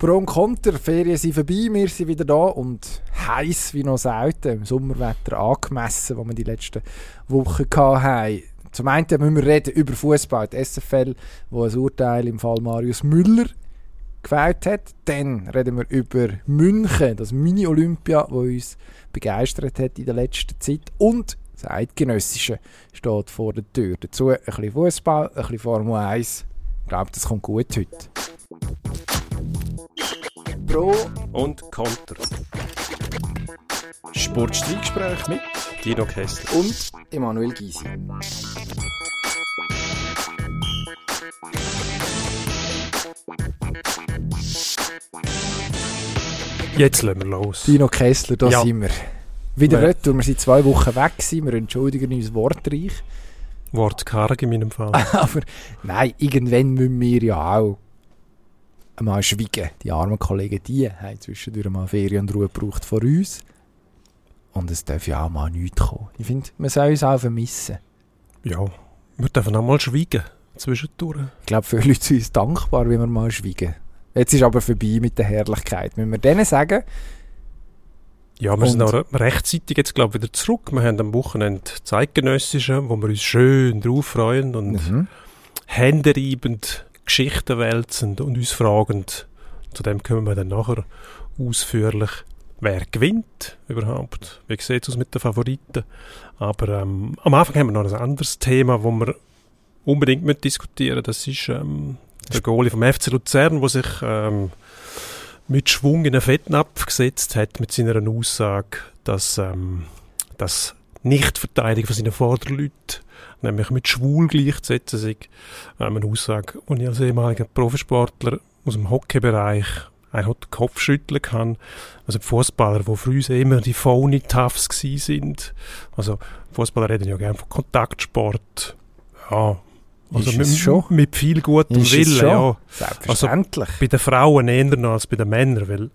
Pro und Konter, Ferien sind vorbei, wir sind wieder da und heiß wie noch selten, im Sommerwetter angemessen, wo wir die letzten Wochen hatten. Zum einen müssen wir reden über Fußball, die SFL, wo ein Urteil im Fall Marius Müller gefällt hat. Dann reden wir über München, das Mini-Olympia, das uns begeistert hat in der letzten Zeit. Und das Eidgenössische steht vor der Tür. Dazu ein bisschen Fußball, ein bisschen Formel 1. Ich glaube, das kommt gut heute. Pro und Konter. Sportstreitgespräch mit Dino Kessler und Emanuel Gysi. Jetzt lassen wir los. Dino Kessler, da Ja. sind wir. Wieder Ja. retour. Wir sind zwei Wochen weg gewesen. Wir entschuldigen uns wortreich. Wort karg in meinem Fall. Aber nein, irgendwann müssen wir ja auch mal schweigen. Die armen Kollegen, die haben zwischendurch mal Ferien und Ruhe gebraucht vor uns. Und es darf ja auch mal nichts kommen. Ich finde, man soll uns auch vermissen. ja, wir dürfen auch mal schweigen zwischendurch. Ich glaube, viele Leute sind uns dankbar, wenn wir mal schweigen. Jetzt ist aber vorbei mit der Herrlichkeit. Müssen wir denen sagen, Ja, wir sind auch rechtzeitig jetzt, glaube ich, wieder zurück. Wir haben am Wochenende Zeitgenössische, wo wir uns schön drauf freuen und mhm. händereibend Geschichten wälzend und uns fragend. Zu dem kommen wir dann nachher ausführlich, wer gewinnt überhaupt. Wie sieht es aus mit den Favoriten? Aber ähm, am Anfang haben wir noch ein anderes Thema, das wir unbedingt mit diskutieren Das ist ähm, der Goalie vom FC Luzern, der sich ähm, mit Schwung in einen Fettnapf gesetzt hat mit seiner Aussage, dass ähm, das Nichtverteidigen von seinen Vorderleuten nämlich mit schwul gleichzusetzen sei. Ähm, eine Aussage, die ich als ehemaliger Profisportler aus dem Hockeybereich eigentlich den Kopf schütteln kann. Also die Fußballer, die uns immer die phony Toughs sind. Also Fußballer reden ja gerne von Kontaktsport. Ja, also Ist mit, schon? mit viel gutem Ist Willen, ja. Selbstverständlich. Bei den Frauen eher noch als bei den Männern, weil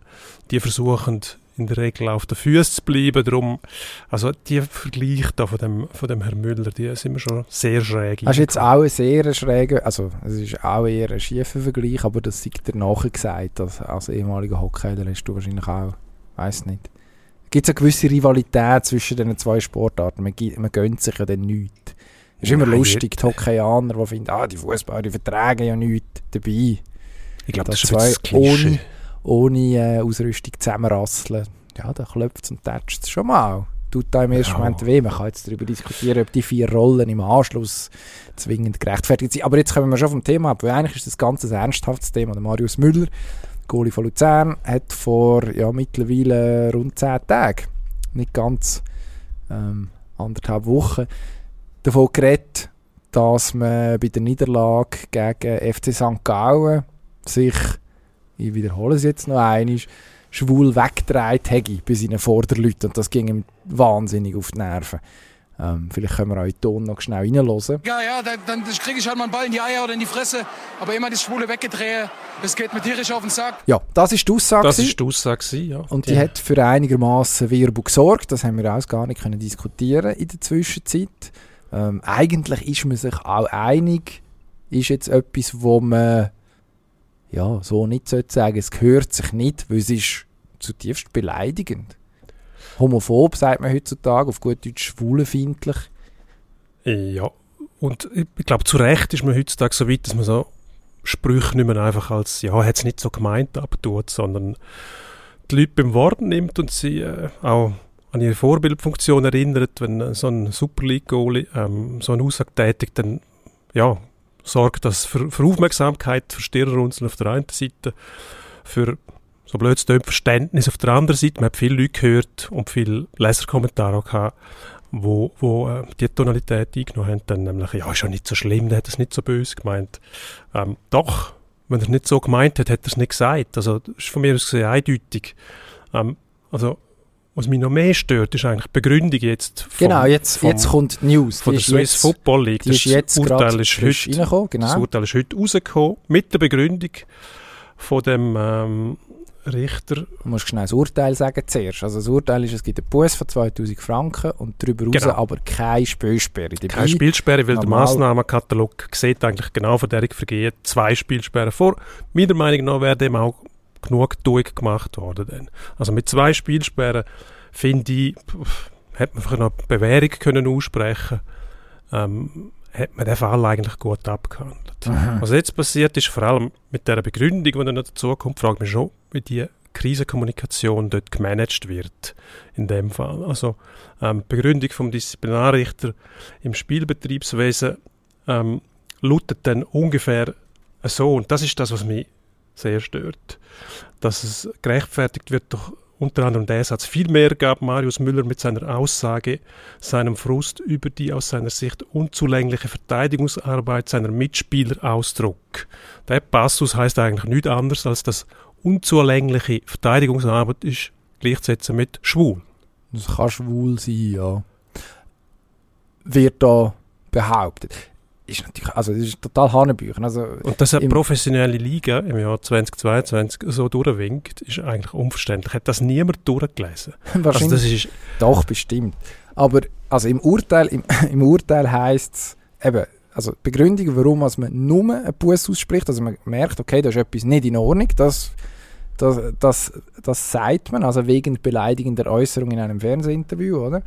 die versuchen in der Regel auf den Füßen zu bleiben. Darum, also die Vergleiche da von dem, von dem Herrn Müller, die sind mir schon sehr schräg. Das ist jetzt auch ein sehr schräger, also es ist auch eher ein schiefer Vergleich, aber das sagt dir nachher gesagt, als, als ehemaliger Hockeyler hast du wahrscheinlich auch, weiß nicht. Gibt es eine gewisse Rivalität zwischen den zwei Sportarten? Man, man gönnt sich ja dann nichts. Es ist immer Nein, lustig, die Hockeyaner, die finden, ah, die Fußballer, die vertragen ja nichts dabei. ich glaube, das, das ist ein bisschen das zwei Klischee. Ohne äh, Ausrüstung zusammenrasseln. Ja, da klopft es und tätscht es schon mal. Tut da im ersten Ja. Moment weh. Man kann jetzt darüber diskutieren, ob die vier Rollen im Anschluss zwingend gerechtfertigt sind. Aber jetzt kommen wir schon vom Thema ab, weil eigentlich ist das Ganze ein ernsthaftes Thema. Der Marius Müller, Goalie von Luzern, hat vor ja, mittlerweile rund zehn Tagen, nicht ganz ähm, anderthalb Wochen, davon geredet, dass man bei der Niederlage gegen FC St. Gallen sich, ich wiederhole es jetzt noch einmal, schwul weggedreht hätte bei seinen Vorderleuten. Und das ging ihm wahnsinnig auf die Nerven. Ähm, vielleicht können wir auch in den Ton noch schnell reinhören. Ja, ja, dann, dann kriege ich halt mal einen Ball in die Eier oder in die Fresse. Aber immer das schwule Weggedrehe, das geht mir tierisch auf den Sack. Ja, das ist die Aussage. Das ist die Aussage, ja. Und die hat für einigermaßen Wirbel gesorgt. Das haben wir auch gar nicht können diskutieren in der Zwischenzeit. Ähm, eigentlich ist man sich auch einig, ist jetzt etwas, wo man ja, so nicht sagen, es gehört sich nicht, weil es ist zutiefst beleidigend. Homophob sagt man heutzutage, auf gut Deutsch schwulenfeindlich. Ja, und ich glaube, zu Recht ist man heutzutage so weit, dass man so Sprüche nicht mehr einfach als, ja, hat es nicht so gemeint abtut, sondern die Leute beim Wort nimmt und sie äh, auch an ihre Vorbildfunktion erinnert, wenn so ein Super League-Goalie ähm, so eine Aussage tätigt, dann ja, sorgt das für, für Aufmerksamkeit, für Stirnrunzeln auf der einen Seite, für so blöd es tönt, Verständnis auf der anderen Seite. Man hat viele Leute gehört und viele Leserkommentare auch gehabt, wo, wo äh, die Tonalität eingenommen haben, dann nämlich, ja, ist ja nicht so schlimm, der hat es nicht so böse gemeint. Ähm, doch, wenn er es nicht so gemeint hat, hat er es nicht gesagt. Also, das ist von mir aus gesehen eindeutig. Ähm, also, was mich noch mehr stört, ist eigentlich die Begründung jetzt vom, Genau, jetzt, vom, jetzt kommt die News. von Die der Swiss jetzt, Football League. Das jetzt Urteil ist heute, reingekommen, das genau. Urteil ist heute rausgekommen, mit der Begründung von dem ähm, Richter, Du musst schnell das Urteil sagen zuerst. Also das Urteil ist, es gibt einen Bus von 2000 Franken und darüber Genau. raus aber keine Spielsperre. Dabei- Keine Spielsperre, weil der Massnahmenkatalog sieht eigentlich genau von der Vergehen zwei Spielsperren vor. Meiner Meinung nach wäre dem auch genug gemacht worden. Dann. Also mit zwei Spielsperren, finde ich, hätte man vielleicht noch Bewährung können aussprechen ähm, hat man den Fall eigentlich gut abgehandelt. Aha. Was jetzt passiert ist, vor allem mit der Begründung, die dann dazu kommt, fragt mich schon, wie die Krisenkommunikation dort gemanagt wird, in dem Fall. Also ähm, Begründung vom Disziplinarrichter im Spielbetriebswesen ähm, lautet dann ungefähr so, und das ist das, was mich sehr stört, dass es gerechtfertigt wird durch unter anderem der Satz. Vielmehr gab Marius Müller mit seiner Aussage seinem Frust über die aus seiner Sicht unzulängliche Verteidigungsarbeit seiner Mitspieler Ausdruck. Der Passus heißt eigentlich nichts anderes als dass unzulängliche Verteidigungsarbeit ist gleichzusetzen mit schwul. Das kann schwul sein, ja. Wird da behauptet ist natürlich, also das ist total Hanebüchen. Also und dass eine professionelle Liga im Jahr 2022 so durchwinkt, ist eigentlich unverständlich. Hat das niemand durchgelesen? Wahrscheinlich. Also das ist doch, bestimmt. Aber also im Urteil, im, im Urteil heisst es eben, also Begründung, warum also man nur einen Buß ausspricht, also man merkt, okay, da ist etwas nicht in Ordnung, das, das, das, das sagt man, also wegen beleidigender Äußerung in einem Fernsehinterview, oder?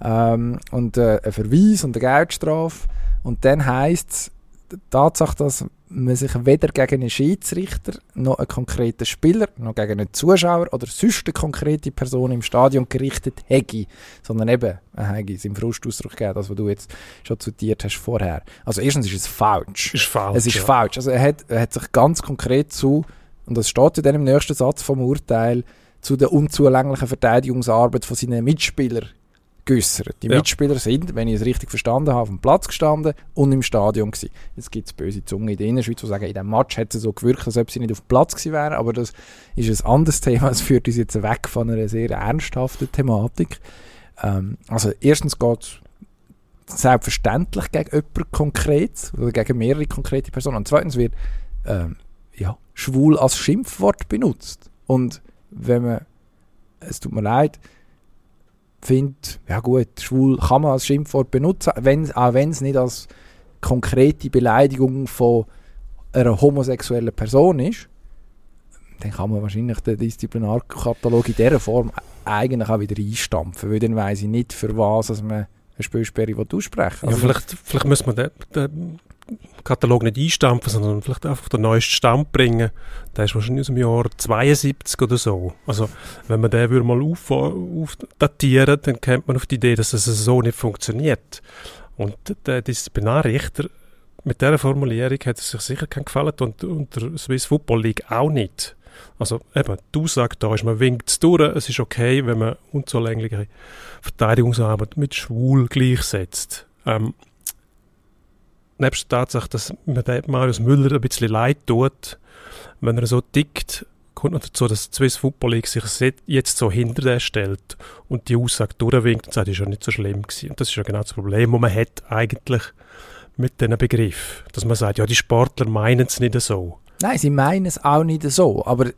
Ähm, und äh, ein Verweis und eine Geldstrafe und dann heisst es, die Tatsache, dass man sich weder gegen einen Schiedsrichter, noch einen konkreten Spieler, noch gegen einen Zuschauer oder sonst eine konkrete Person im Stadion gerichtet hätte, sondern eben, er hätte es im Frustausdruck gegeben, das, was du jetzt schon zitiert hast vorher. Also erstens ist es falsch. Ist falsch, Es ist ja. falsch. Also er hat, er hat sich ganz konkret zu, und das steht in dem nächsten Satz vom Urteil, zu der unzulänglichen Verteidigungsarbeit von seinen Mitspielern geäussert. Die ja. Mitspieler sind, wenn ich es richtig verstanden habe, auf dem Platz gestanden und im Stadion gewesen. Jetzt gibt es böse Zungen in der Innerschweiz, die sagen, in diesem Match hätte es so gewirkt, als ob sie nicht auf dem Platz gewesen wären, aber das ist ein anderes Thema. Es führt uns jetzt weg von einer sehr ernsthaften Thematik. Ähm, also erstens geht es selbstverständlich gegen jemanden konkret oder gegen mehrere konkrete Personen. Und zweitens wird ähm, ja, schwul als Schimpfwort benutzt. Und wenn man, es tut mir leid, finde, ja gut, schwul kann man als Schimpfwort benutzen, wenn, auch wenn es nicht als konkrete Beleidigung von einer homosexuellen Person ist, dann kann man wahrscheinlich den Disziplinarkatalog in dieser Form eigentlich auch wieder einstampfen, weil dann weiss ich nicht, für was also man eine Spielsperre aussprechen also, ja, vielleicht, vielleicht müssen wir den, den Katalog nicht einstampfen, sondern vielleicht einfach den neuesten Stand bringen. Der ist wahrscheinlich aus dem Jahr 72 oder so. Also, wenn man den mal auf, aufdatieren dann kommt man auf die Idee, dass es so nicht funktioniert. Und der Disziplinarrichter mit dieser Formulierung hat es sich sicher keinen gefallen und, und der Swiss Football League auch nicht. Also eben, die Aussage da ist, man winkt es durch, es ist okay, wenn man unzulängliche Verteidigungsarbeit mit schwul gleichsetzt. Ähm, nebst der Tatsache, dass mir der Marius Müller ein bisschen leid tut, wenn er so tickt, kommt noch dazu, dass die Swiss Football League sich jetzt so hinter der stellt und die Aussage durchwinkt und sagt, das ist ja nicht so schlimm gewesen. Und das ist ja genau das Problem, das man hat eigentlich mit diesem Begriff. Dass man sagt, ja, die Sportler meinen es nicht so. Nein, sie meinen es auch nicht so, aber äh,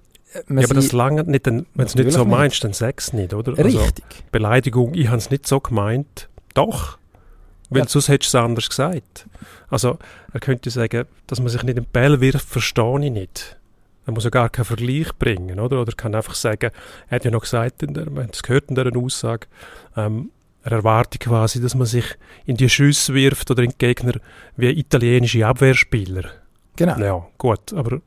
ja, aber das lange nicht, wenn du es nicht so meinst, dann sag es nicht, oder? Also, Richtig. Also, Beleidigung, ich habe es nicht so gemeint. Doch. Weil ja. sonst hättest du es anders gesagt. Also, er könnte sagen, dass man sich nicht in den Ball wirft, verstehe ich nicht. Er muss ja gar keinen Vergleich bringen, oder? Oder kann einfach sagen, er hat ja noch gesagt, in der, das gehört in dieser Aussage, ähm, er erwartet quasi, dass man sich in die Schüsse wirft oder in die Gegner wie italienische Abwehrspieler. Genau. Ja, gut, aber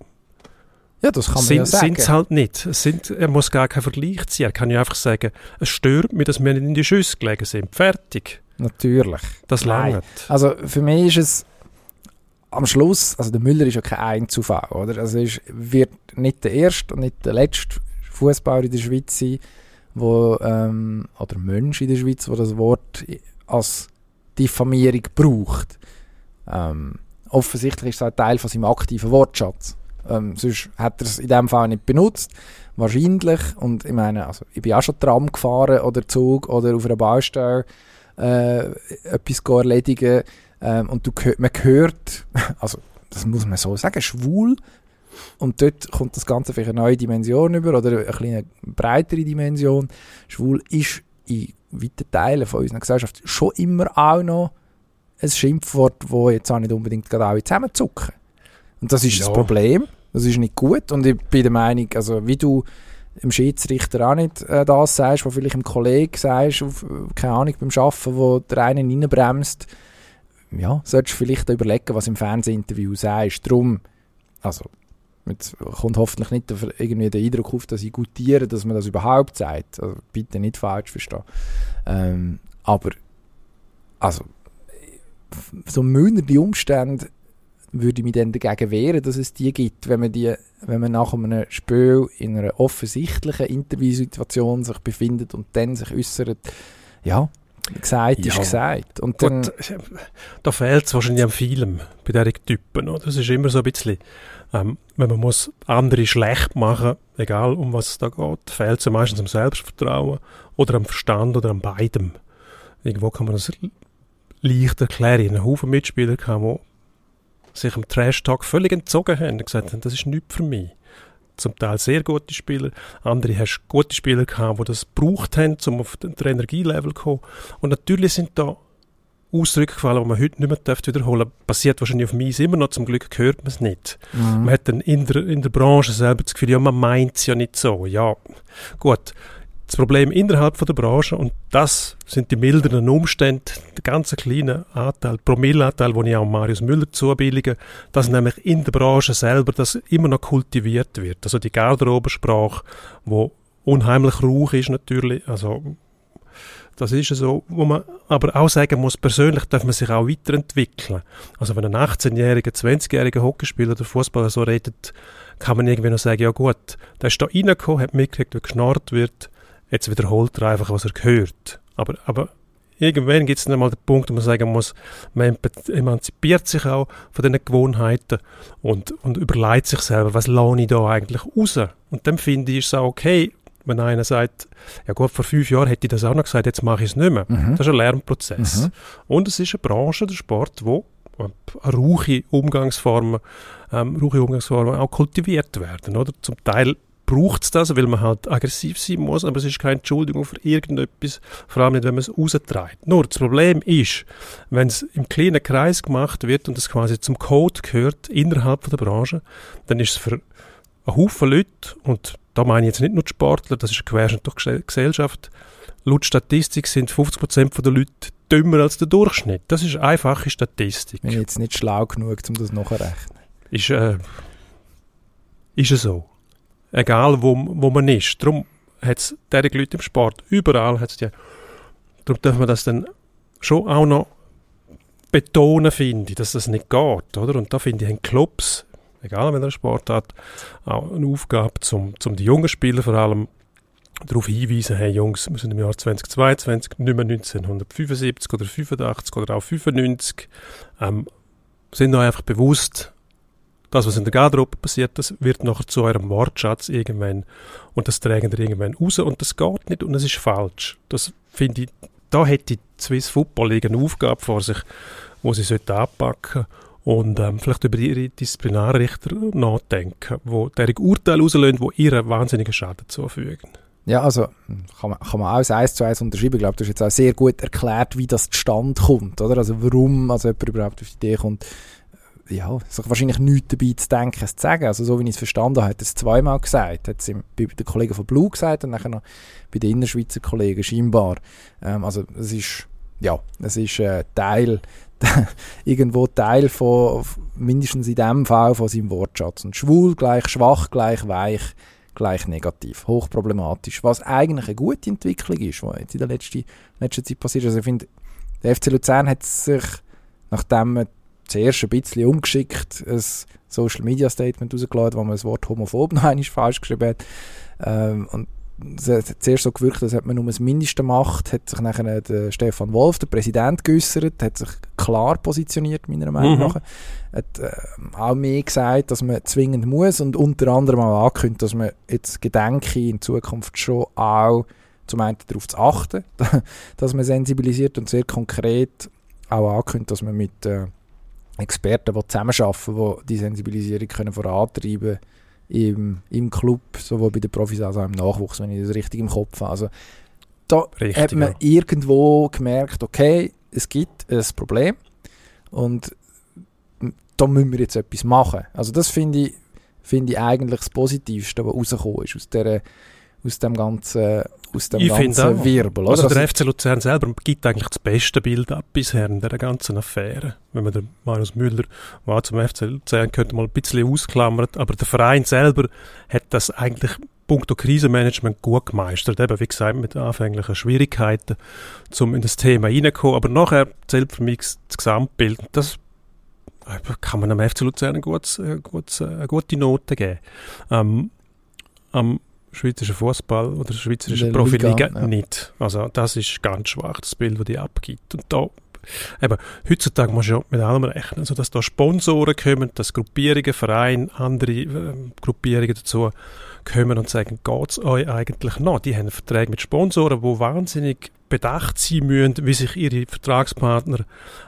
ja, das kann man sind, ja sagen. Sind es halt nicht. Es sind, er muss gar keinen Vergleich ziehen. Er kann ja einfach sagen, es stört mich, dass wir nicht in die Schüsse gelegen sind. Fertig. Natürlich. Das langt. Also für mich ist es am Schluss, also der Müller ist ja kein Einzufall, oder? Also er wird nicht der erste und nicht der letzte Fußballer in der Schweiz sein, wo, ähm, oder Mensch in der Schweiz, der das Wort als Diffamierung braucht. Ähm, offensichtlich ist es ein Teil von seinem aktiven Wortschatz. Ähm, sonst hat er es in dem Fall nicht benutzt. Wahrscheinlich. Und ich meine, also, ich bin auch schon Tram gefahren oder Zug oder auf einer Baustelle äh, etwas erledigen. Ähm, und du, man hört, also das muss man so sagen, schwul. Und dort kommt das Ganze vielleicht eine neue Dimension über oder eine kleine breitere Dimension. Schwul ist in weiten Teilen von unserer Gesellschaft schon immer auch noch ein Schimpfwort, das jetzt auch nicht unbedingt gerade alle zusammenzucken. Und das ist ja. das Problem. Das ist nicht gut und ich bin der Meinung, also wie du im Schiedsrichter auch nicht äh, das sagst, was vielleicht im Kollegen sagst, auf, keine Ahnung, beim Arbeiten, wo der einen reinbremst, ja, solltest du vielleicht überlegen, was im Fernsehinterview sagst. Drum, also, jetzt kommt hoffentlich nicht irgendwie der Eindruck auf, dass ich gutiere, dass man das überhaupt sagt. Also, bitte nicht falsch verstehen. Ähm, aber, also, so mildernde Umstände würde ich mich dann dagegen wehren, dass es die gibt, wenn man, die, wenn man nach einem Spiel in einer offensichtlichen Interviewsituation sich befindet und dann sich äußert, ja, gesagt ja. ist gesagt. Und dann, Gut, da fehlt es wahrscheinlich an vielem bei diesen Typen. Oder? Das ist immer so ein bisschen, ähm, wenn man muss andere schlecht machen egal um was es da geht, fehlt es meistens am Selbstvertrauen oder am Verstand oder an beidem. Irgendwo kann man das leicht erklären. Einen Haufen Mitspieler, die sich im Trash-Talk völlig entzogen haben und gesagt haben, das ist nichts für mich. Zum Teil sehr gute Spieler, andere hast gute Spieler gehabt, die das gebraucht haben, um auf den Energielevel zu kommen. Und natürlich sind da Ausdrücke gefallen, die man heute nicht mehr wiederholen darf. Passiert wahrscheinlich auf mich immer noch, zum Glück hört man es nicht. Mhm. Man hat dann in der, in der Branche selber das Gefühl, ja, man meint es ja nicht so. Ja, gut das Problem innerhalb der Branche und das sind die mildernden Umstände, der ganz kleine Anteil, Promilleanteil, den ich auch Marius Müller zubillige, dass nämlich in der Branche selber das immer noch kultiviert wird. Also die Garderobensprache, wo unheimlich rauch ist natürlich, also das ist so, wo man aber auch sagen muss, persönlich darf man sich auch weiterentwickeln. Also wenn ein 18-jähriger, 20-jähriger Hockeyspieler oder Fußballer so redet, kann man irgendwie noch sagen, ja gut, der ist da reingekommen, hat mitgekriegt, wie geschnarrt wird, Jetzt wiederholt er einfach, was er gehört. Aber, aber irgendwann gibt es dann mal den Punkt, wo man sagen muss, man emanzipiert sich auch von diesen Gewohnheiten und, und überlegt sich selber, was lohne ich da eigentlich raus? Und dann finde ich es auch okay, wenn einer sagt, ja gut, vor fünf Jahren hätte ich das auch noch gesagt, jetzt mache ich es nicht mehr. Mhm. Das ist ein Lernprozess. Mhm. Und es ist eine Branche, der Sport, wo rauche Umgangsformen, ähm, rauche Umgangsformen auch kultiviert werden. Oder? Zum Teil braucht es das, weil man halt aggressiv sein muss, aber es ist keine Entschuldigung für irgendetwas, vor allem nicht, wenn man es raustreibt. Nur, das Problem ist, wenn es im kleinen Kreis gemacht wird und es quasi zum Code gehört, innerhalb von der Branche, dann ist es für einen Haufen Leute, und da meine ich jetzt nicht nur die Sportler, das ist Querschnitt durch die Gesellschaft, laut Statistik sind 50% der Leute dümmer als der Durchschnitt. Das ist eine einfache Statistik. Bin jetzt nicht schlau genug, um das nachzurechnen. Ist, äh, ist es so egal wo, wo man ist. Darum hat es diese Leute im Sport, überall hat es die. Darum dürfen wir das dann schon auch noch betonen, finde ich, dass das nicht geht. Oder? Und da finde ich, haben Clubs, egal welcher Sportart, auch eine Aufgabe, um zum die jungen Spieler vor allem darauf hinweisen, hey Jungs, wir sind im Jahr 2022, nicht mehr 1975 oder 85 oder auch 95, ähm, sind euch einfach bewusst, das, was in der Garderobe passiert, das wird nachher zu eurem Wortschatz irgendwann und das tragen ihr irgendwann raus und das geht nicht und das ist falsch. Das finde ich, da hätte die Swiss Football League eine Aufgabe vor sich, wo sie sollte anpacken und ähm, vielleicht über ihre Disziplinarrichter nachdenken, wo deren Urteile rauslösen, die ihren wahnsinnigen Schaden zufügen. Ja, also kann man, kann man alles eins zu eins unterschreiben. Ich glaube, du hast jetzt auch sehr gut erklärt, wie das zustande kommt, oder? Also warum also jemand überhaupt auf die Idee kommt, ja, sich wahrscheinlich nichts dabei zu denken, es zu sagen. Also so wie ich es verstanden habe, hat er es zweimal gesagt. Hat es bei den Kollegen von Blue gesagt und dann noch bei den Innerschweizer Kollegen scheinbar. Ähm, also es ist, ja, es ist äh, Teil, irgendwo Teil von, mindestens in dem Fall von seinem Wortschatz. Und schwul gleich schwach, gleich weich, gleich negativ. Hochproblematisch. Was eigentlich eine gute Entwicklung ist, die jetzt in der letzten, letzten Zeit passiert ist. Also ich finde, der FC Luzern hat sich, nachdem man zuerst ein bisschen ungeschickt ein Social Media Statement rausgeladen, wo man das Wort homophob noch einmal falsch geschrieben hat. Ähm, und es hat zuerst so gewirkt, als hätte man nur das Mindeste gemacht, hat sich nachher der Stefan Wolf, der Präsident, geäußert, hat sich klar positioniert, meiner Meinung nach. Mhm. Hat äh, auch mehr gesagt, dass man zwingend muss und unter anderem auch angekündigt, dass man jetzt gedenke, in Zukunft schon auch zum einen darauf zu achten, dass man sensibilisiert und sehr konkret auch angekündigt, dass man mit äh, Experten, die zusammenarbeiten, die die Sensibilisierung können vorantreiben im, im Club, sowohl bei den Profis als auch im Nachwuchs, wenn ich das richtig im Kopf habe. Also, da richtig, hat man ja. irgendwo gemerkt, okay, es gibt ein Problem und da müssen wir jetzt etwas machen. Also das finde ich finde ich eigentlich das Positivste, was rausgekommen ist aus, der, aus dem ganzen, aus dem Ich ganzen finde auch. Wirbel. Oder? Also der FC Luzern selber gibt eigentlich das beste Bild ab bisher in dieser ganzen Affäre. Wenn man den Marius Müller war zum FC Luzern, könnte man ein bisschen ausklammert, aber der Verein selber hat das eigentlich punkto Krisenmanagement gut gemeistert. Eben, wie gesagt, mit anfänglichen Schwierigkeiten, um in das Thema reinzukommen. Aber nachher zählt für mich das Gesamtbild. Das äh, kann man am FC Luzern ein gutes, ein gutes, eine gute Note geben. Ähm, am schweizerischen Fußball oder der schweizerischen Profiliga ja. nicht. Also das ist ganz schwach, das Bild, das die abgibt. Und da, eben, heutzutage muss man ja mit allem rechnen. Also dass da Sponsoren kommen, dass Gruppierungen, Vereine, andere ähm, Gruppierungen dazu kommen und sagen, geht's euch eigentlich noch? Die haben Verträge mit Sponsoren, wo wahnsinnig bedacht sein müssen, wie sich ihre Vertragspartner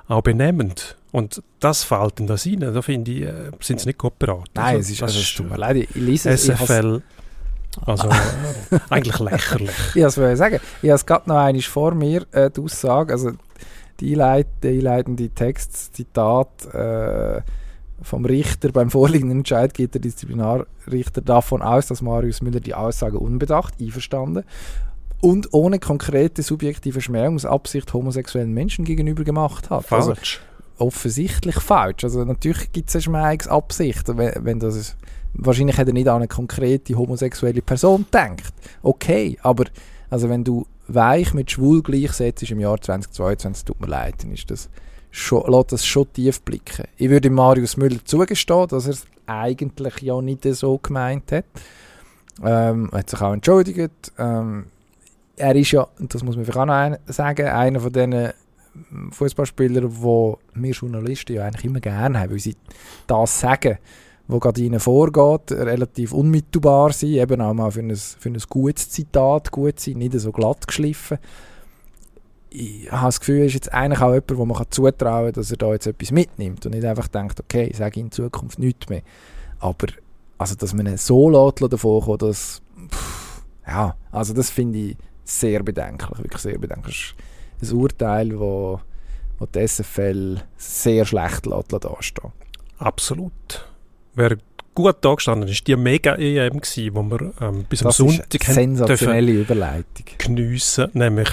auch benehmen. Und das fällt in das rein. Da finde ich, äh, sind sie nicht gut beraten. nein, Also, es ist, das also, es tut mir leid, ich lese es. SFL. Also äh, eigentlich lächerlich. Ich wollte sagen. Ich habe es gerade noch einmal vor mir, äh, die Aussage, also die, einleit, einleitende Text, Zitat äh, vom Richter, beim vorliegenden Entscheid geht der Disziplinarrichter davon aus, dass Marius Müller die Aussage unbedacht, einverstanden, und ohne konkrete subjektive Schmähungsabsicht homosexuellen Menschen gegenüber gemacht hat. Also Falsch. offensichtlich falsch. Also natürlich gibt es eine Schmähungsabsicht, wenn, wenn das. Wahrscheinlich hat er nicht an eine konkrete homosexuelle Person gedacht. Okay, aber also wenn du weich mit schwul gleichsetzt im Jahr 2022, tut mir leid, dann ist das schon, lässt das schon tief blicken. Ich würde Marius Müller zugestehen, dass er es eigentlich ja nicht so gemeint hat. Ähm, er hat sich auch entschuldigt. Ähm, er ist ja, das muss man vielleicht auch noch sagen, einer von diesen Fußballspieler, wo wir Journalisten ja eigentlich immer gerne haben, weil sie das sagen, was gerade ihnen vorgeht, relativ unmittelbar sein, eben auch mal für ein, für ein gutes Zitat gut sein, nicht so glatt geschliffen. Ich habe das Gefühl, er ist jetzt eigentlich auch jemand, wo man kann zutrauen kann, dass er da jetzt etwas mitnimmt und nicht einfach denkt, okay, ich sage in Zukunft nichts mehr. Aber also, dass man so lässt davon kommt, das, ja, also das finde ich sehr bedenklich, wirklich sehr bedenklich. Das ist ein Urteil, wo, wo die SFL sehr schlecht lässt dastehen. Absolut. Wer gut da gestanden ist, die Mega-EM gsi, wo wir ähm, bis am Das ist Sonntag eine haben dürfen sensationelle Überleitung. geniessen, nämlich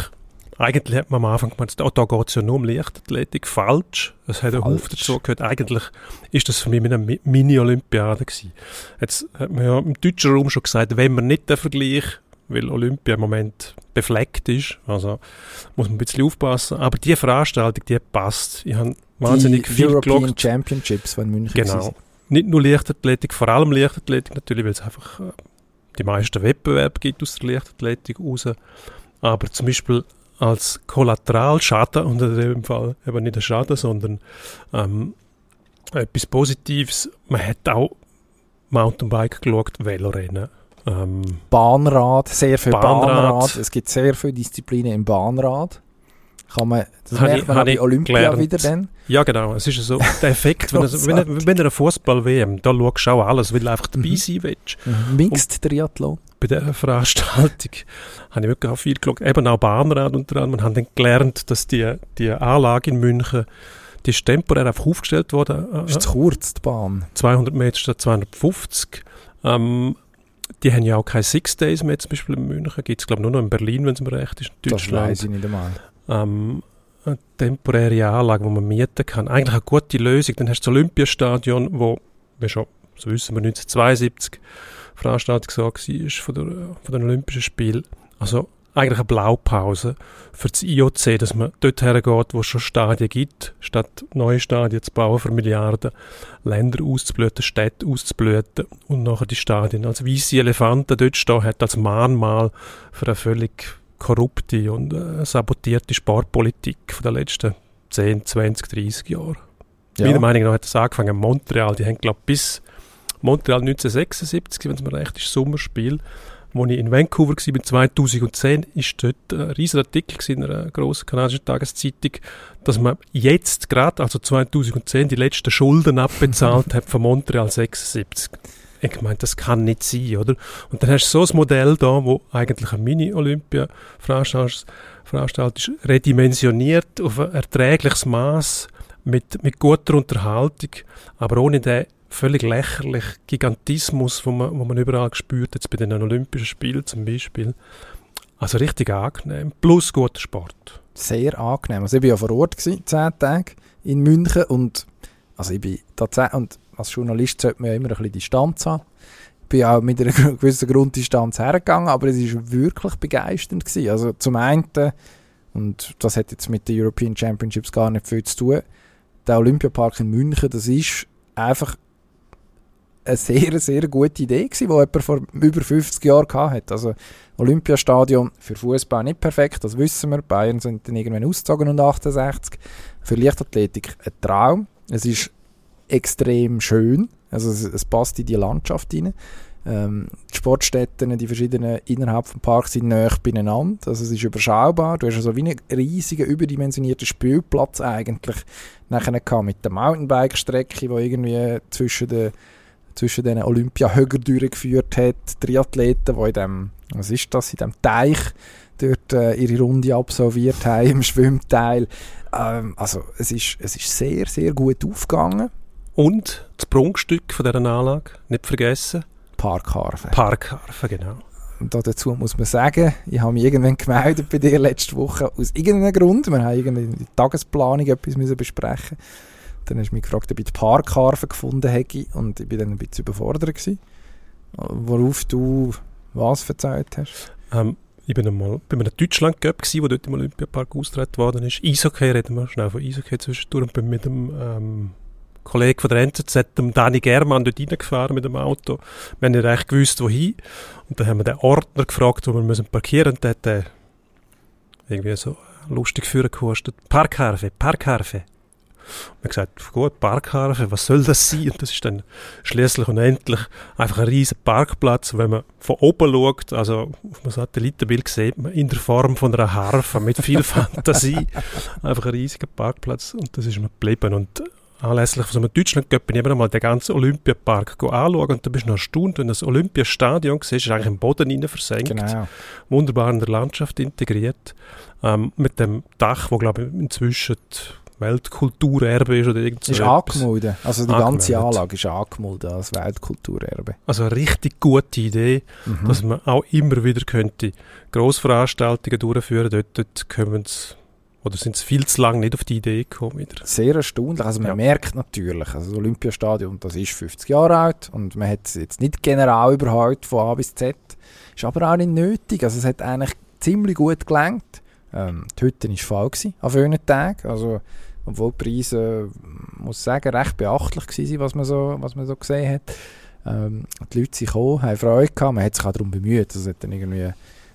eigentlich hat man am Anfang gemeint, oh, da geht es ja nur um Leichtathletik. Falsch. Es hat einen Falsch. Haufen dazu gehört. Eigentlich ist das für mich eine Mi- Mini-Olympiade gewesen. Jetzt hat man ja im deutschen Raum schon gesagt, wenn man nicht den Vergleich, weil Olympia im Moment befleckt ist, also muss man ein bisschen aufpassen. Aber die Veranstaltung, die passt. Ich habe wahnsinnig die viel European geschaut. Championships, in München Genau. waren. Nicht nur Leichtathletik, vor allem Leichtathletik natürlich, weil es einfach äh, die meisten Wettbewerbe gibt aus der Leichtathletik raus. Aber zum Beispiel als Kollateralschaden, und in dem Fall eben nicht ein Schaden, sondern ähm, etwas Positives, man hat auch Mountainbike geschaut, Velorennen. Ähm, Bahnrad, sehr viel Bahnrad. Bahnrad. Es gibt sehr viele Disziplinen im Bahnrad. Kann man, das Habe merkt ich- man auch habe bei ich Olympia gelernt. wieder dann. ja genau, es ist ja so der Effekt, wenn, es, wenn, wenn, wenn du eine Fußball-WM, da schaust du auch alles, weil du einfach dabei Mhm. sein willst. Mixed Triathlon. bei dieser Veranstaltung habe ich wirklich auch viel geschaut. Eben auch Bahnrad unter anderem. Wir haben dann gelernt, dass die, die Anlage in München, die ist temporär einfach aufgestellt worden. Ist zu kurz, die Bahn. 200 Meter statt 250. Ähm, die haben ja auch keine Six Days mehr, zum Beispiel in München. Gibt es, glaube ich, nur noch in Berlin, wenn es mir recht ist, in Das Deutschland. weiß ich nicht einmal. Ähm, temporäre Anlage, die man mieten kann. Eigentlich eine gute Lösung. Dann hast du das Olympiastadion, wo, wir schon, so wissen wir, 1972 Veranstaltung so war von, der, von den Olympischen Spielen. Also eigentlich eine Blaupause für das IOC, dass man dort hergeht, wo es schon Stadien gibt, statt neue Stadien zu bauen für Milliarden, Länder auszublüten, Städte auszublüten und nachher die Stadien als weiße Elefanten dort stehen hat, als Mahnmal für eine völlig korrupte und äh, sabotierte Sportpolitik den letzten 10, 20, 30 Jahren. Ja. Meiner Meinung nach hat das angefangen in Montreal. Die haben, glaube ich, bis Montreal 1976, wenn es mir recht ist, Sommerspiel. Als ich in Vancouver war, mit 2010, ist dort ein riesiger Artikel in einer grossen kanadischen Tageszeitung, dass man jetzt gerade, also 2010, die letzten Schulden abbezahlt hat von Montreal 76. Ich meine, das kann nicht sein, oder? Und dann hast du so ein Modell da, wo eigentlich eine Mini-Olympia veranstaltet ist, redimensioniert auf ein erträgliches Maß mit, mit guter Unterhaltung, aber ohne den völlig lächerlich Gigantismus, wo man, wo man überall gespürt, jetzt bei den Olympischen Spielen zum Beispiel. Also richtig angenehm, plus guter Sport. Sehr angenehm. Also ich war ja vor Ort, gewesen, zehn Tage in München und also ich bin tatsächlich, und als Journalist sollte man ja immer ein bisschen Distanz haben. Ich bin auch mit einer gewissen Grunddistanz hergegangen, aber es war wirklich begeisternd. Gewesen. Also zum einen, und das hat jetzt mit den European Championships gar nicht viel zu tun, der Olympiapark in München, das ist einfach eine sehr, sehr gute Idee gewesen, die jemand vor über 50 Jahren hatte. Also Olympiastadion für Fußball nicht perfekt, das wissen wir. Bayern sind dann irgendwann ausgezogen und 68. Für Leichtathletik ein Traum. Es ist extrem schön, also es, es passt in die Landschaft hinein. Ähm, die Sportstätten, die verschiedenen innerhalb des Parks sind näher beieinander. Also es ist überschaubar. Du hast also wie einen riesigen, überdimensionierten Spielplatz eigentlich nachher gehabt mit der Mountainbike-Strecke, die irgendwie zwischen den zwischen den Olympiahöger durchgeführt hat, Triathleten, die in dem, was ist das, in dem Teich dort äh, ihre Runde absolviert haben im Schwimmteil. Ähm, also es ist, es ist sehr, sehr gut aufgegangen. Und das Prunkstück von dieser Anlage, nicht vergessen. Parkharfe. Parkharfe, genau. Und dazu muss man sagen, ich habe mich irgendwann gemeldet bei dir letzte Woche aus irgendeinem Grund. Wir haben irgendwie in der Tagesplanung etwas müssen besprechen Dann hast du mich gefragt, ob ich die Parkharfe gefunden hätte und ich war dann ein bisschen überfordert. Gewesen, worauf du was erzählt hast. Ähm, ich bin einmal bei einem Deutschland Cup wo dort im Olympiapark ausgetragen worden ist. Eishockey, reden wir schnell von Eishockey zwischendurch und bin mit dem ähm, Kollegen von der NZZ, dem Dani Germann, dort reingefahren mit dem Auto. Wir haben nicht recht gewusst, wohin. Und dann haben wir den Ordner gefragt, wo wir müssen parkieren und der hat äh, irgendwie so lustig führen gekostet. Parkharfe, Parkharfe. Und wir gesagt, gut, Parkhafen, was soll das sein? Und das ist dann schließlich und endlich einfach ein riesen Parkplatz. Und wenn man von oben schaut, also auf einem Satellitenbild sieht man in der Form von einer Harfe mit viel Fantasie einfach ein riesiger Parkplatz. Und das ist mir geblieben. Und anlässlich von so einem Deutschland bin ich eben mal den ganzen Olympiapark anschauen und da bist du noch erstaunt, wenn du das Olympiastadion siehst, ist eigentlich im Boden rein versenkt, Genau. wunderbar in der Landschaft integriert, ähm, mit dem Dach, wo glaube ich inzwischen Weltkulturerbe ist oder irgend so Ist etwas. angemeldet. Also die ganze Angemeldet. Anlage ist angemeldet als Weltkulturerbe. Also eine richtig gute Idee, Mhm. dass man auch immer wieder könnte Grossveranstaltungen durchführen. Dort, dort kommen sie, oder sind sie viel zu lange nicht auf die Idee gekommen wieder. Sehr erstaunlich. Also man Ja. merkt natürlich, also das Olympiastadion, das ist 50 Jahre alt und man hat es jetzt nicht general überholt von A bis Z. Ist aber auch nicht nötig. Also es hat eigentlich ziemlich gut gelangt. Ähm, die Hütte war voll gewesen, an vielen Tagen. Also obwohl die Preise, äh, muss ich sagen, recht beachtlich waren, was man so, was man so gesehen hat. Ähm, die Leute sind gekommen, haben Freude gehabt, man hat sich auch darum bemüht. Also es hat dann irgendwie,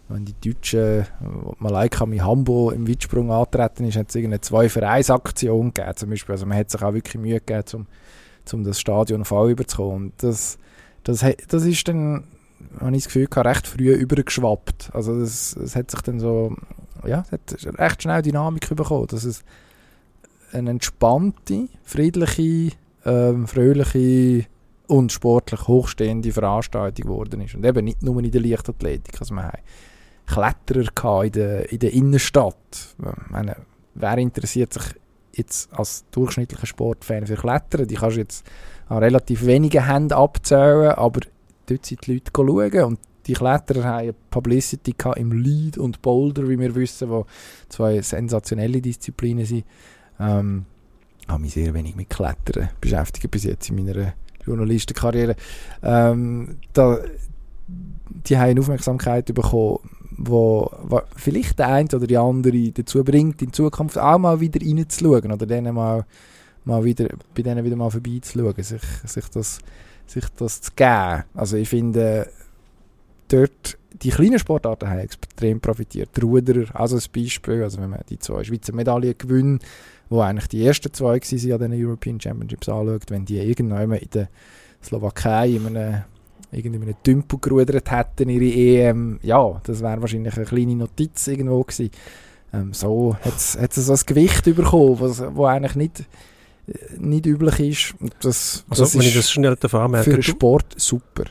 wenn die Deutschen, Malaika mit Hambo im Weitsprung antreten ist, hat es irgendeine zwei für eins Aktion gegeben zum Beispiel. Also man hat sich auch wirklich Mühe gegeben, um, das Stadion voll überzukommen. Und das, das, das ist dann, habe ich das Gefühl recht früh übergeschwappt. Also das, hat sich dann so, ja, hat recht schnell Dynamik bekommen, dass es eine entspannte, friedliche, ähm, fröhliche und sportlich hochstehende Veranstaltung geworden ist. Und eben nicht nur in der Leichtathletik. Also wir haben Kletterer in der, in der Innenstadt. Meine, wer interessiert sich jetzt als durchschnittlicher Sportfan für Klettern? Die kannst du jetzt an relativ wenigen Händen abzählen, aber dort sind die Leute schauen und die Kletterer haben eine Publicity im Lead und Boulder, wie wir wissen, wo zwei sensationelle Disziplinen sind. Ähm, habe mich sehr wenig mit Klettern beschäftigt bis jetzt in meiner Journalistenkarriere. Ähm, da, die haben Aufmerksamkeit bekommen, wo, wo vielleicht der eine oder die andere dazu bringt, in Zukunft auch mal wieder reinzuschauen oder denen mal, mal wieder, bei denen wieder mal vorbeizuschauen, sich, sich, das, sich das zu geben. Also ich finde, dort, die kleinen Sportarten haben extrem profitiert. Die Ruderer, also ein Beispiel, also wenn man die zwei Schweizer Medaillen gewinnt, wo eigentlich die ersten zwei waren an den European Championships anschaut, wenn die irgendwann in der Slowakei in einem, irgendwie in einem Tümpel gerudert hätten, ihre EM, ja, das wäre wahrscheinlich eine kleine Notiz irgendwo gewesen. Ähm, so hat es so ein Gewicht bekommen, was, wo eigentlich nicht, nicht üblich ist. Das, Also das wenn ist ich das schnell darf für anmerken, den Sport super.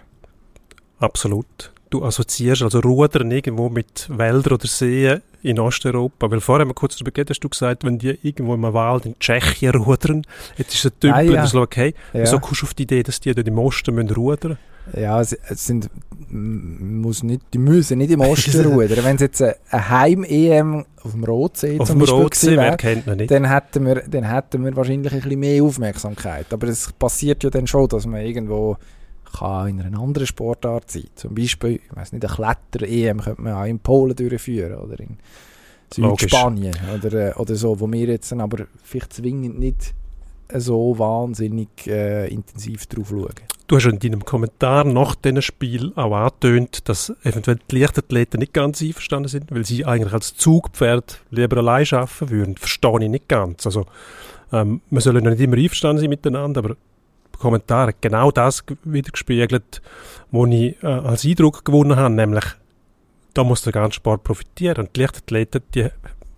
absolut. Du assoziierst, also Rudern irgendwo mit Wäldern oder Seen in Osteuropa. Weil vorher haben wir kurz darüber geredet, hast du gesagt, wenn die irgendwo im Wald in Tschechien rudern, jetzt ist es ein Typ Ah, in ja. der Slowakei. Ja. Wieso kommst du auf die Idee, dass die dort im Osten müssen rudern Ja, es, sind, muss nicht, die müssen nicht im Osten rudern. Wenn es jetzt eine, eine Heim-EM auf dem Rotsee Auf zum dem Beispiel Rotsee, wäre, kennt nicht? dann hätten, wir, dann hätten wir wahrscheinlich ein bisschen mehr Aufmerksamkeit. Aber es passiert ja dann schon, dass man irgendwo kann in einer anderen Sportart sein Zum Beispiel, ich weiß nicht, eine Kletter-EM könnte man auch in Polen durchführen oder in. Südspanien oder, äh, oder so, wo wir jetzt dann aber vielleicht zwingend nicht so wahnsinnig äh, intensiv drauf schauen. Du hast in deinem Kommentar nach diesem Spiel auch angetönt, dass eventuell die Leichtathleten nicht ganz einverstanden sind, weil sie eigentlich als Zugpferd lieber allein arbeiten würden. Verstehe ich nicht ganz. Also, ähm, wir sollen ja nicht immer einverstanden sein miteinander, aber Kommentar hat genau das ge- wiedergespiegelt, was ich äh, als Eindruck gewonnen habe, nämlich, da muss der ganze Sport profitieren. Und die Leichtathleten, die,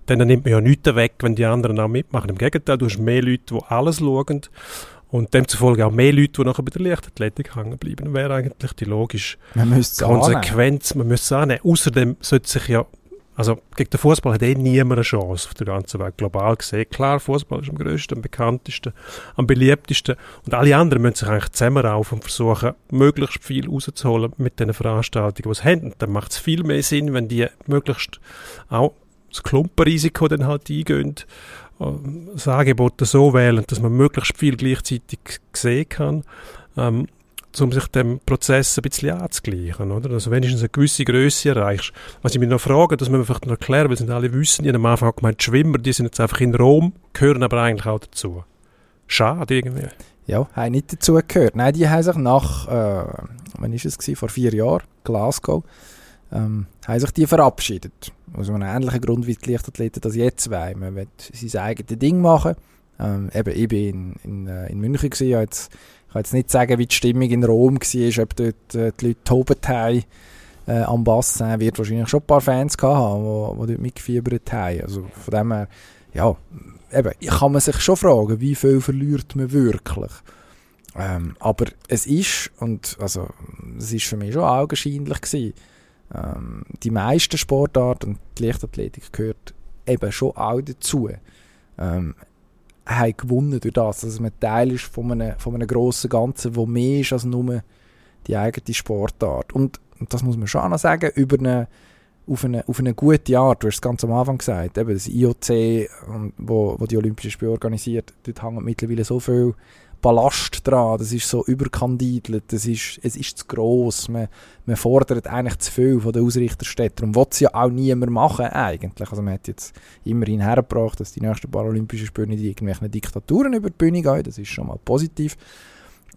denen nimmt man ja nichts weg, wenn die anderen auch mitmachen. Im Gegenteil, du hast mehr Leute, die alles schauen und demzufolge auch mehr Leute, die nachher bei der Leichtathletik hängen bleiben. Wäre eigentlich die logische Man annehmen. Konsequenz. Man müsste es annehmen. Außerdem sollte sich ja, also gegen den Fußball hat eh niemand eine Chance auf der ganzen Welt. Global gesehen, klar, Fußball ist am grössten, am bekanntesten, am beliebtesten. Und alle anderen müssen sich eigentlich zusammenraufen und versuchen, möglichst viel rauszuholen mit diesen Veranstaltungen, die sie haben. Und dann macht es viel mehr Sinn, wenn die möglichst auch das Klumpenrisiko dann halt eingehen, äh, das Angebot so wählen, dass man möglichst viel gleichzeitig sehen kann, ähm, um sich dem Prozess ein bisschen anzugleichen, oder? Also wenigstens eine gewisse Größe erreichst. Was ich mich noch frage, das müssen wir vielleicht noch erklären, weil sie alle wissen, ich habe am Anfang gemeint, die Schwimmer, die sind jetzt einfach in Rom, gehören aber eigentlich auch dazu. Schade irgendwie. Ja, haben nicht dazu gehört. Nein, die haben sich nach, äh, wann ist es gewesen? Vor vier Jahren, Glasgow, ähm, haben sich die verabschiedet. Aus einem ähnlichen Grund wie die Leichtathleten das jetzt wollen. Man will sein eigenes Ding machen. Ähm, eben, ich bin in, in, äh, in München gewesen, jetzt, ich kann jetzt nicht sagen, wie die Stimmung in Rom war, ob dort äh, die Leute tobt haben. Äh, am Bassin wird wahrscheinlich schon ein paar Fans gehabt haben, die, die dort mitgefiebert haben. Also von dem her, ja, eben, kann man sich schon fragen, wie viel verliert man wirklich? Ähm, aber es ist, und also, es ist für mich schon augenscheinlich gewesen, ähm, die meisten Sportarten, und die Leichtathletik gehört eben schon auch dazu, ähm, haben gewonnen durch das, dass man Teil ist von einem, von einem grossen Ganzen, wo mehr ist als nur die eigene Sportart. Und, das muss man schon auch noch sagen, über eine, auf, eine, auf eine gute Art, du hast es ganz am Anfang gesagt, eben das IOC, wo, wo die Olympischen Spiele organisiert, dort hängt mittlerweile so viel Ballast dran, das ist so überkandidelt, das ist, es ist zu gross, man, man fordert eigentlich zu viel von den Ausrichterstädten und will es ja auch niemand machen eigentlich. Also man hat jetzt immerhin hergebracht, dass die nächsten Paralympischen Spiele nicht irgendwelchen Diktaturen über die Bühne gehen, das ist schon mal positiv.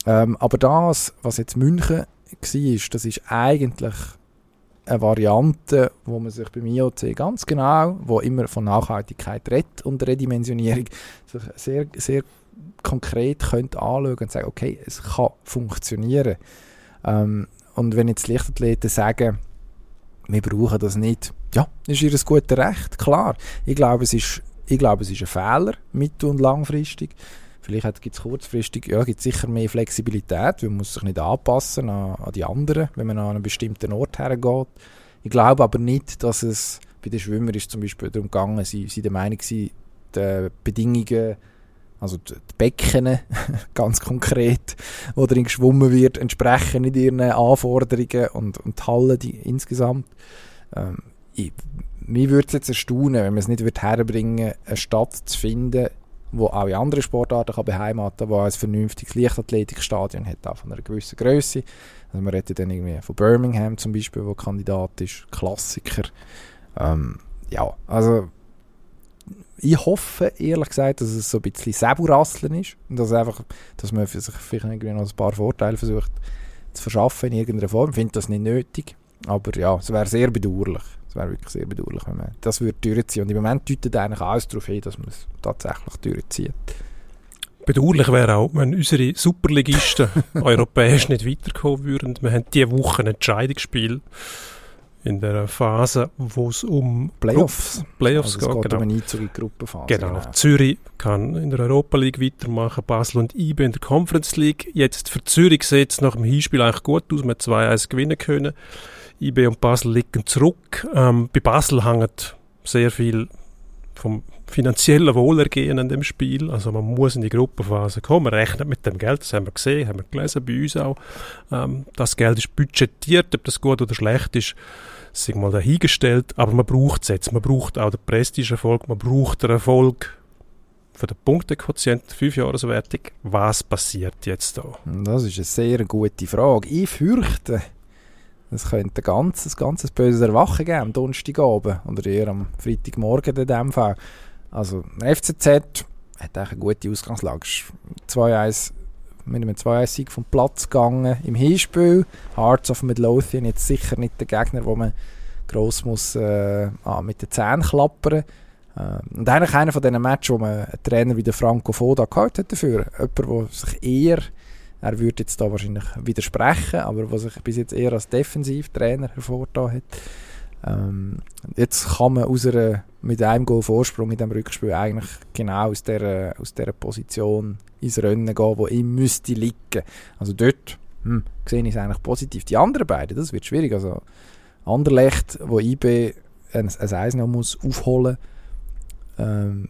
Ähm, aber das, was jetzt München war, das ist eigentlich eine Variante, wo man sich beim IOC ganz genau, wo immer von Nachhaltigkeit redet und Redimensionierung, sehr, sehr konkret könnte anschauen und sagen, okay, es kann funktionieren. Ähm, und wenn jetzt Leichtathleten sagen, wir brauchen das nicht, ja, ist ihr ein gutes Recht, klar. Ich glaube, es ist, ich glaube, es ist ein Fehler, mittel- und langfristig. Vielleicht gibt es kurzfristig, ja, gibt sicher mehr Flexibilität, man muss sich nicht anpassen an, an die anderen, wenn man an einen bestimmten Ort hergeht. Ich glaube aber nicht, dass es, bei den Schwimmern ist zum Beispiel darum gegangen, sie sind der Meinung gewesen, die Bedingungen, also die die Becken, ganz konkret, wo drin geschwommen wird, entsprechen nicht ihren Anforderungen und, und die Halle die, insgesamt. Ähm, ich, mich würde es jetzt erstaunen, wenn man es nicht wird herbringen eine Stadt zu finden, wo auch in anderen Sportarten kann beheimaten kann, wo ein vernünftiges Leichtathletikstadion hat, auch von einer gewissen Größe. Also man redet dann irgendwie von Birmingham zum Beispiel, wo Kandidat ist, Klassiker. Ähm, ja, also ich hoffe ehrlich gesagt, dass es so ein bisschen Säbelrasseln ist und dass, einfach, dass man für sich vielleicht irgendwie noch ein paar Vorteile versucht zu verschaffen in irgendeiner Form. Ich finde das nicht nötig, aber ja, es wäre sehr bedauerlich. Es wäre wirklich sehr bedauerlich, wenn man das würde durchziehen. Und im Moment deutet eigentlich alles darauf hin, dass man es tatsächlich durchzieht. Bedauerlich wäre auch, wenn unsere Superligisten europäisch nicht weiterkommen würden. Wir haben diese Woche ein Entscheidungsspiel in der Phase, wo es um Playoffs. Playoffs also geht. geht Genau. um eine Einzug in die Gruppenphase. Genau. Zürich kann in der Europa League weitermachen, Basel und IB in der Conference League. Jetzt für Zürich sieht es nach dem Hinspiel eigentlich gut aus, man hat 2-1 gewinnen können. IB und Basel liegen zurück. Ähm, bei Basel hängt sehr viel vom finanziellen Wohlergehen an dem Spiel. Also man muss in die Gruppenphase kommen, man rechnet mit dem Geld, das haben wir gesehen, haben wir gelesen bei uns auch. Ähm, das Geld ist budgetiert, ob das gut oder schlecht ist, sei mal dahingestellt, aber man braucht es jetzt. Man braucht auch den Prestige-Erfolg, man braucht den Erfolg für den Punktequotient, 5-Jahreswertung. Was passiert jetzt da? Das ist eine sehr gute Frage. Ich fürchte, es könnte ein ganzes, ganzes böses Erwachen geben am Donnerstagabend oder eher am Freitagmorgen in dem Fall. Also, der FCZ hat eigentlich eine gute Ausgangslage. 2-1 mit einem 2-1-Sieg vom Platz gegangen im Hinspiel. Hearts of Midlothian jetzt sicher nicht der Gegner, wo man gross muss äh, ah, mit den Zähnen klappern äh, Und eigentlich einer von diesen Matches, wo man einen Trainer wie der Franco Foda gehabt hat dafür. Jemand, der sich eher, er würde jetzt da wahrscheinlich widersprechen, aber was sich bis jetzt eher als Defensivtrainer hervorgetan hat. Ähm, jetzt kann man aus einer, mit einem Goal Vorsprung in dem Rückspiel eigentlich genau aus dieser, aus dieser Position ins Rennen gehen, wo ihm müsste liegen. Also dort hm, sehe ich es eigentlich positiv. Die anderen beiden, das wird schwierig. Also Anderlecht, wo IB ein, ein Eis noch muss aufholen ähm,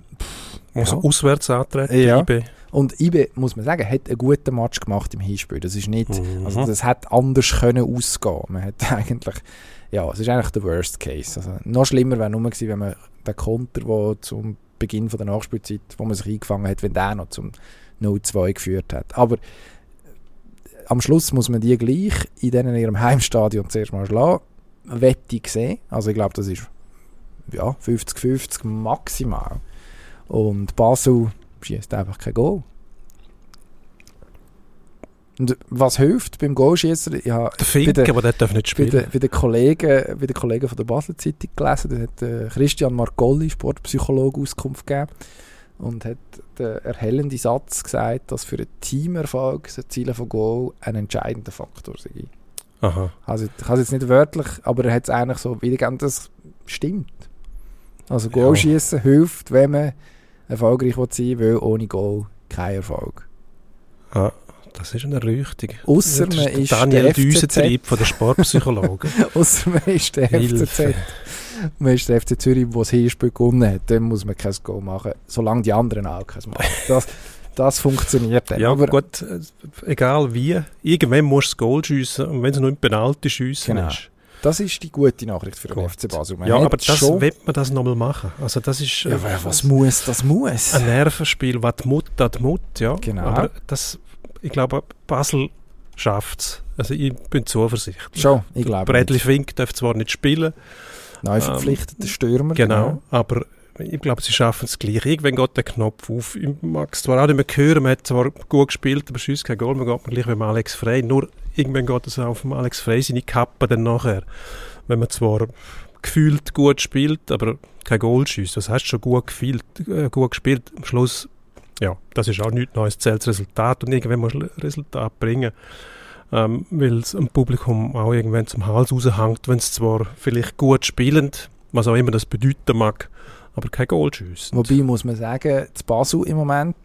muss ja. auswärts antreten, ja. IB. Und IB, muss man sagen, hat einen guten Match gemacht im Hinspiel. Das ist nicht, mhm. also das hat anders können ausgehen. Man hat eigentlich ja, es ist eigentlich der Worst Case. Also, noch schlimmer wäre nur gewesen, wenn man den Konter, der zum Beginn von der Nachspielzeit, wo man sich eingefangen hat, wenn der noch zum 0-2 geführt hat. Aber äh, am Schluss muss man die gleich in, in ihrem Heimstadion zuerst mal schlagen. Wette sehen. Also ich glaube, das ist ja, 50-50 maximal. Und Basel schießt einfach kein Goal. Und was hilft beim Goalschießen? Ja, der Finke, aber der darf nicht spielen. Bei den, bei den, Kollegen, bei den Kollegen von der Basel Zeitung gelesen, da hat äh, Christian Marcolli, Sportpsychologe, Auskunft gegeben und hat den erhellenden Satz gesagt, dass für einen Teamerfolg das Ziel von Goal ein entscheidender Faktor sei. Aha. Also, ich kann es jetzt nicht wörtlich, aber er hat es eigentlich so wiedergegeben, das stimmt. Also Goalschießen ja. hilft, wenn man erfolgreich sein will, ohne Goal kein Erfolg. Ja. Das ist eine Erleuchtung. Ausser man ist Daniel Düsentrieb von der Sportpsychologen. Ausser man ist der FCZ. Man ist der FC Zürich, der das Hinspiel gewonnen hat. Dann muss man kein Goal machen, solange die anderen auch keins machen. Das, das funktioniert dann. Ja, aber gut, äh, egal wie. Irgendwann musst du das Goal schiessen und wenn es nur ein Penalty schiessen genau. ist. Das ist die gute Nachricht für den FC Basel. Man ja, aber das schon wird man das nochmal machen. Also das ist... Ja, äh, was muss, das muss. Ein Nervenspiel, was die Mut, das Mut, ja. Genau. Aber das ich glaube, Basel schafft es. Also ich bin zuversichtlich. Schon, ich glaube. Bradley nicht. Fink darf zwar nicht spielen. Neu verpflichteter ähm, Stürmer. Genau, genau, aber ich glaube, sie schaffen es gleich. Irgendwann geht der Knopf auf. Ich mag es zwar auch nicht mehr hören, man hat zwar gut gespielt, aber schießt kein Goal, man geht man gleich wie Alex Frey. Nur irgendwann geht es auf Alex Frey seine Kappe dann nachher. Wenn man zwar gefühlt gut spielt, aber kein Goal schießt. Das heißt schon gut, gefühlt, äh, gut gespielt. Am Schluss ja, das ist auch nichts Neues, zählt das Resultat und irgendwann muss Resultat bringen, ähm, weil es dem Publikum auch irgendwann zum Hals raushängt, wenn es zwar vielleicht gut spielend, was auch immer das bedeuten mag, aber kein Goal schießt. Wobei muss man sagen, zu Basel im Moment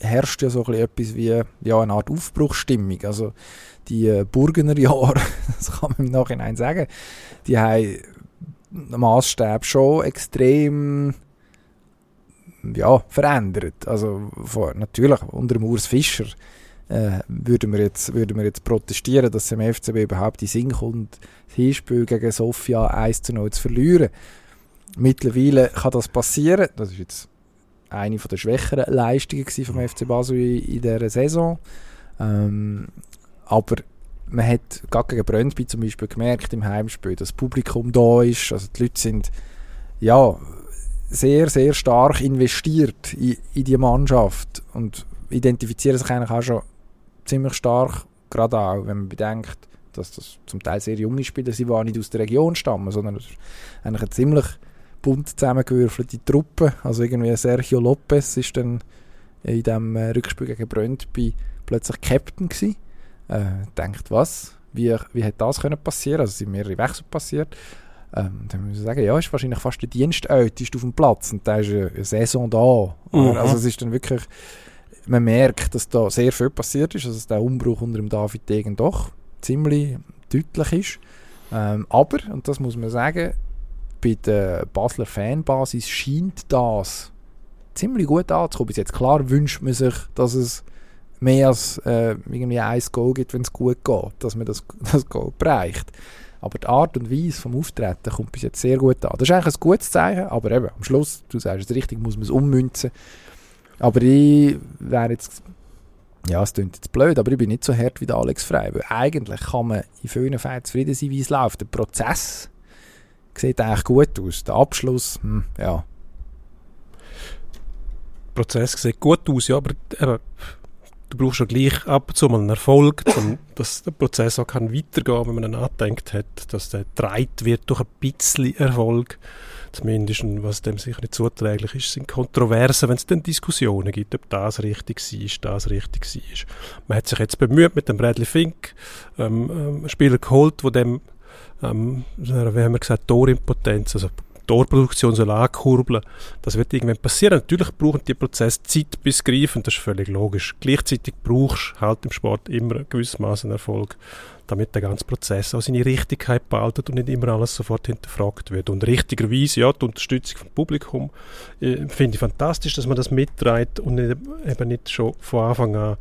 herrscht ja so etwas wie ja, eine Art Aufbruchsstimmung. Also die äh, Burgener Jahre, das kann man im Nachhinein sagen, die haben Maßstab schon extrem ja, verändert. Also vor, natürlich unter Urs Fischer äh, würden, wir jetzt, würden wir jetzt protestieren, dass im FCB überhaupt in Sinn kommt, das Hinspiel gegen Sofia 1 zu 0 zu verlieren. Mittlerweile kann das passieren. Das ist jetzt eine der schwächeren Leistungen vom FC Basel in, in dieser Saison. Ähm, aber man hat gerade gegen Brøndby zum Beispiel gemerkt im Heimspiel, dass das Publikum da ist. Also die Leute sind ja sehr, sehr stark investiert in, in die Mannschaft und identifizieren sich eigentlich auch schon ziemlich stark, gerade auch, wenn man bedenkt, dass das zum Teil sehr junge Spieler sind, die nicht aus der Region stammen, sondern eigentlich eine ziemlich bunt zusammengewürfelte Truppe. Also irgendwie Sergio Lopez ist dann in dem äh, Rückspiel gegen Brøndby plötzlich Captain gewesen. Äh, denkt, was? Wie, wie hat das können passieren? Also sind mehrere Wechsel passiert. Ähm, dann muss ich sagen, ja, ist wahrscheinlich fast der Dienstälteste auf dem Platz und da ist eine, eine Saison da. Mhm. Also es ist dann wirklich, man merkt, dass da sehr viel passiert ist, also dass der Umbruch unter dem David Degen doch ziemlich deutlich ist. Ähm, aber, und das muss man sagen, bei der Basler Fanbasis scheint das ziemlich gut anzukommen. Bis jetzt klar wünscht man sich, dass es mehr als äh, irgendwie ein Goal gibt, wenn es gut geht, dass man das, das Goal bereicht. Aber die Art und Weise vom Auftreten kommt bis jetzt sehr gut an. Das ist eigentlich ein gutes Zeichen, aber eben, am Schluss, du sagst es richtig, muss man es ummünzen. Aber ich wäre jetzt, ja, es klingt jetzt blöd, aber ich bin nicht so hart wie der Alex Frey, weil eigentlich kann man in vielen Fällen zufrieden sein, wie es läuft. Der Prozess sieht eigentlich gut aus. Der Abschluss, hm, ja. Der Prozess sieht gut aus, ja, aber eben, du brauchst ja gleich ab und zu mal einen Erfolg, um, dass der Prozess auch kann weitergehen wenn man nachdenkt hat, dass der dreit wird durch ein bisschen Erfolg. Zumindest, was dem sicher nicht zuträglich ist, sind Kontroversen, wenn es dann Diskussionen gibt, ob das richtig war, das richtig war. Man hat sich jetzt bemüht mit dem Bradley Fink, ähm, ähm, einen Spieler geholt, der dem, ähm, wie haben wir gesagt, Torimpotenz, also Torproduktion soll ankurbeln. Das wird irgendwann passieren. Natürlich brauchen die Prozesse Zeit bis greifen, das ist völlig logisch. Gleichzeitig brauchst du halt im Sport immer gewissermaßen Erfolg, damit der ganze Prozess auch seine Richtigkeit behaltet und nicht immer alles sofort hinterfragt wird. Und richtigerweise, ja, die Unterstützung vom Publikum äh, finde ich fantastisch, dass man das mitträgt und nicht, eben nicht schon von Anfang an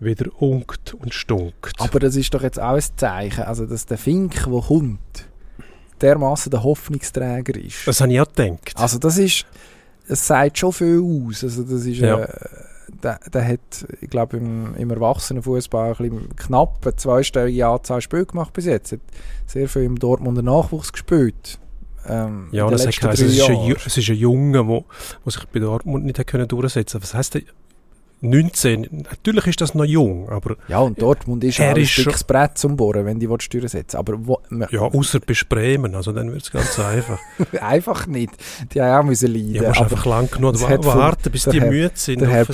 wieder unkt und stunkt. Aber das ist doch jetzt auch ein Zeichen, also dass der Fink, der kommt, dermaßen der Hoffnungsträger ist. Das habe ich auch gedacht. Also das ist, es sagt schon viel aus. Also das ist, Ja. äh, der, der hat, ich glaube, im, im Erwachsenenfußball ein bisschen knapp eine zweistellige Anzahl Spiele gemacht bis jetzt. Hat sehr viel im Dortmunder Nachwuchs gespielt. Ähm, Ja, das drei es ist, ein, es ist ein Junge, der sich bei Dortmund nicht hat können durchsetzen konnte. Was heisst? 19, natürlich ist das noch jung, aber Ja, und Dortmund ist ein ist dickes Brett zum Bohren, wenn die willst Steuern setzen Aber wo, ja, außer bei Bremen, also dann wird es ganz einfach. einfach nicht. Die haben auch müssen leiden. Ja, musst einfach lang genug warten, bis die Herr- müde sind. der Herr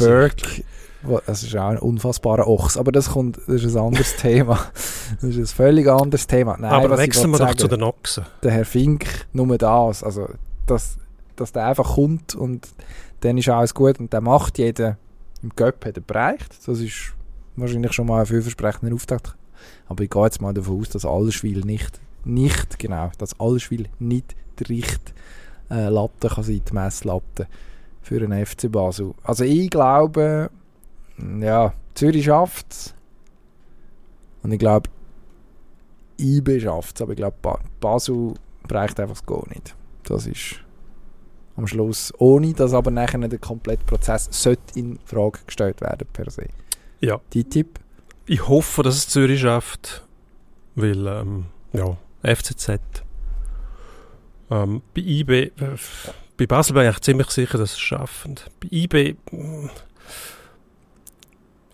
wo- das ist auch ein unfassbarer Ochs, aber das, kommt, das ist ein anderes Thema. Das ist ein völlig anderes Thema. Nein, Aber was ich wechseln wir doch zu den Ochsen. Der Herr Fink, nur das, also dass, dass der einfach kommt und dann ist alles gut und der macht jeden im Göpp hat er bereicht. Das ist wahrscheinlich schon mal ein vielversprechender Auftakt. Aber ich gehe jetzt mal davon aus, dass Allschwil nicht, nicht genau, dass Allschwil nicht die Richt äh, Latte kann sein, die Messlatte für einen FC Basel. Also ich glaube, ja, Zürich schafft es. Und ich glaube, IB schafft es. Aber ich glaube, ba Basel bereicht einfach das Goal nicht. Das ist am Schluss, ohne dass aber nachher der komplette Prozess sollte in Frage gestellt werden per se. Ja. Die Tipp? Ich hoffe, dass es Zürich schafft, weil, ähm, ja, FCZ. Ähm, bei IB, äh, bei Basel bin ich ziemlich sicher, dass es schaffen. Bei IB, mm,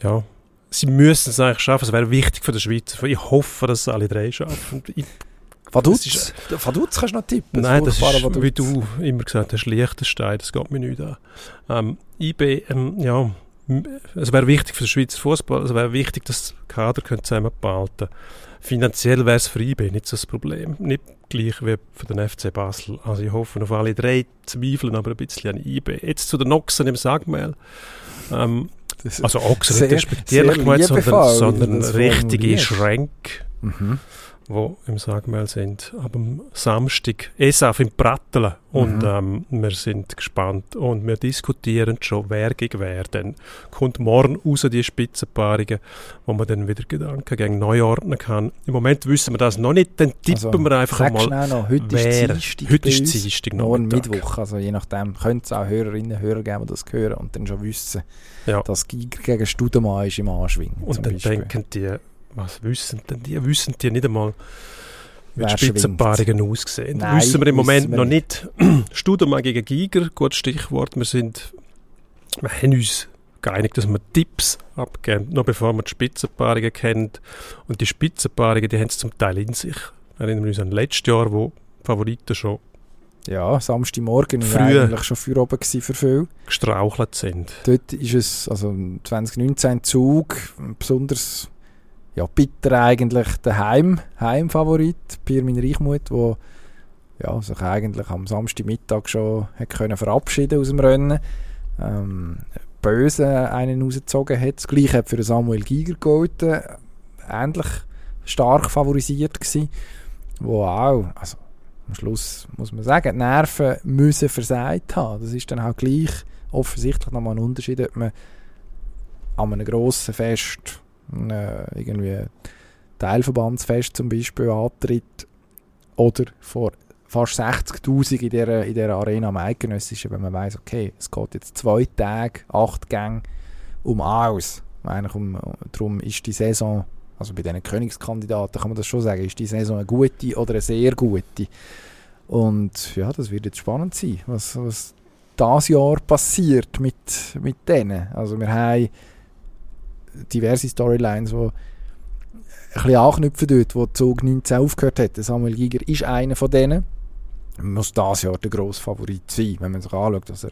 ja, sie müssen es eigentlich schaffen. Es wäre wichtig für die Schweizer. Ich hoffe, dass es alle drei schaffen. Ich, Vaduz? Das ist- Vaduz kannst du noch tippen. Nein, das furchtbare ist, Vaduz. wie du immer gesagt hast, Liechtenstein, das geht mir nicht an. Ähm, IB, ähm, ja, es wäre wichtig für den Schweizer Fußball, es wäre wichtig, dass die Kader können zusammenbehalten Finanziell wäre es für IB nicht so das Problem. Nicht gleich wie für den FC Basel. Also ich hoffe auf alle drei, zweifeln aber ein bisschen an IB. Jetzt zu den Ochsen im Sagmehl. Ähm, Das- also Ochsen Sehr- nicht respektierlich gemeint, sondern, sondern das richtige. Schränke Mhm. Wo im Sagmehl sind. Aber am Samstag ESAF im Pratteln. Und Mhm. ähm, wir sind gespannt und wir diskutieren schon, wer gegen wer. Dann kommt morgen raus die Spitzenpaarungen, wo man dann wieder Gedanken gegen neu ordnen kann. Im Moment wissen wir das noch nicht, dann tippen Also, wir einfach mal, noch, heute wer. ist Dienstag Heute ist. Dienstag Morgen. Mittwoch, also je nachdem, könnte es auch Hörerinnen und Hörer geben, die das hören und dann schon wissen, Ja. dass Giger gegen Studemann ist im Anschwingen. Und dann Beispiel. denken die, was wissen denn die? Wissen die nicht einmal, wie die Spitzenpaarungen aussehen? Nein, wissen wir im Moment wir noch nicht. Studemann gegen Giger, gutes Stichwort. Wir sind, wir haben uns geeinigt, dass wir Tipps abgeben, noch bevor wir die Spitzenpaarungen kennen. Und die Spitzenpaarungen, die haben es zum Teil in sich. Erinnern wir uns an letztes Jahr, wo Favoriten schon Ja, Samstagmorgen Früh. eigentlich schon für oben gewesen für viele. gestrauchelt sind. Dort ist es, also 2019 Zug, besonders ja, bitter eigentlich der Heim, Heimfavorit, Pirmin Reichmuth, der ja, sich eigentlich am Samstagmittag schon hat können verabschieden aus dem Rennen. Ähm, böse einen rausgezogen hat. Das gleiche hat für Samuel Giger gegolten. Ähnlich stark favorisiert gewesen. wo auch, also am Schluss muss man sagen, die Nerven müssen versagt haben. Das ist dann auch gleich offensichtlich nochmal ein Unterschied, ob man an einem grossen Fest, einem, irgendwie Teilverbandsfest zum Beispiel antritt oder vor fast 60'000 in dieser, in dieser Arena am wenn man weiß, okay, es geht jetzt zwei Tage, acht Gänge um alles. Eigentlich um, darum ist die Saison, also bei diesen Königskandidaten kann man das schon sagen, ist die Saison eine gute oder eine sehr gute. Und ja, das wird jetzt spannend sein, was, was das Jahr passiert mit, mit denen. Also wir haben diverse Storylines, die ein bisschen anknüpfen dort, wo Zug 19 aufgehört hat. Samuel Giger ist einer von denen. Muss das Jahr der grosse Favorit sein, wenn man sich anschaut, was er,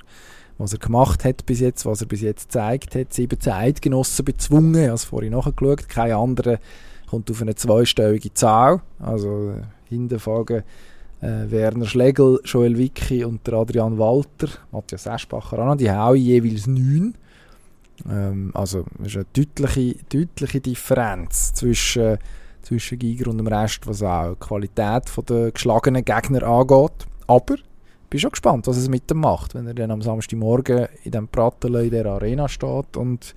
was er gemacht hat bis jetzt, was er bis jetzt gezeigt hat. 17 Eidgenossen bezwungen, ich habe es vorhin nachgeschaut. Kein anderer kommt auf eine zweistellige Zahl. Also äh, hinten folgen äh, Werner Schlegel, Joel Wicki und Adrian Walter, Matthias Eschbacher auch noch, die haben jeweils neun. Ähm, also es ist eine deutliche, deutliche Differenz zwischen, zwischen Giger und dem Rest, was auch die Qualität der geschlagenen Gegner angeht. Aber ich bin schon gespannt, was es mit dem macht, wenn er dann am Samstagmorgen in dem Pratteln in der Arena steht und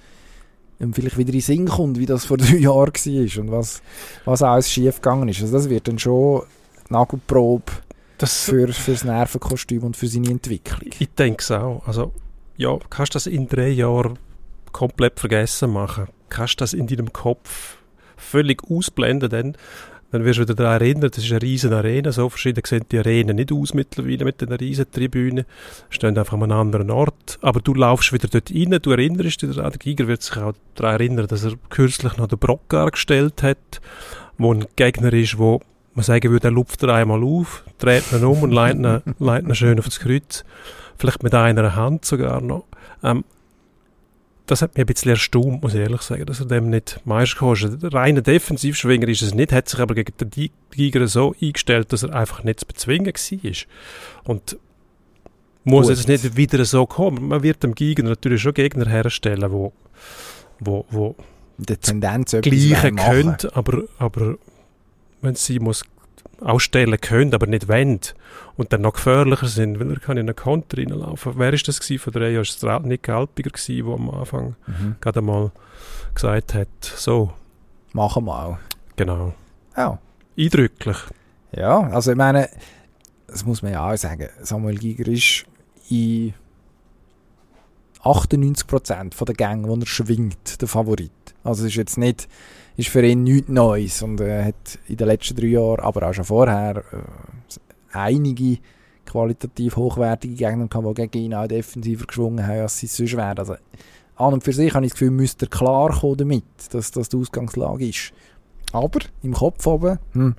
ihm vielleicht wieder in den Sinn kommt, wie das vor drei Jahren war und was, was alles schief gegangen ist. Also das wird dann schon Nagelprobe Das, für, für das Nervenkostüm und für seine Entwicklung. ich denke es auch. Also, ja, kannst du das in drei Jahren komplett vergessen machen? Kannst das in deinem Kopf völlig ausblenden, dann, dann wirst du wieder daran erinnern, das ist eine riesen Arena, so verschieden sehen die Arenen nicht aus mittlerweile mit den riesen Tribünen, stehen einfach an einem anderen Ort, aber du laufst wieder dort rein, du erinnerst dich daran, der Giger wird sich auch daran erinnern, dass er kürzlich noch den Brock gestellt hat, wo ein Gegner ist, wo man sagen würde, er lupft er einmal auf, dreht ihn um und leitet ihn, leitet ihn schön auf das Kreuz. Vielleicht mit einer Hand sogar noch. Ähm, das hat mich ein bisschen erstaunt, muss ich ehrlich sagen, dass er dem nicht Meister kostet. Der reine Defensivschwinger ist es nicht, hat sich aber gegen den Tiger so eingestellt, dass er einfach nicht zu bezwingen war. Und muss Gut. jetzt nicht wieder so kommen. Man wird dem Giger natürlich schon Gegner herstellen, wo, wo, wo der Tendenz Gleiche könnt, aber, aber wenn sie muss ausstellen können, aber nicht wollen und dann noch gefährlicher sind, weil er kann in einen Konter reinlaufen. Wer ist das gewesen? Vor drei Jahren war es Nick Alpiger, der am Anfang Mhm. gerade mal gesagt hat, so, Machen wir auch. genau. Ja. Eindrücklich. ja, also ich meine, das muss man ja auch sagen, Samuel Giger ist in 98% der Gänge, wo er schwingt, der Favorit. Also es ist jetzt nicht, ist für ihn nichts Neues und er hat in den letzten drei Jahren, aber auch schon vorher, äh, einige qualitativ hochwertige Gegner gehabt, die gegen ihn auch defensiver geschwungen haben, als sie sonst wären. Also an und für sich habe ich das Gefühl, müsste er klar kommen damit, dass das die Ausgangslage ist. Aber im Kopf oben, hm,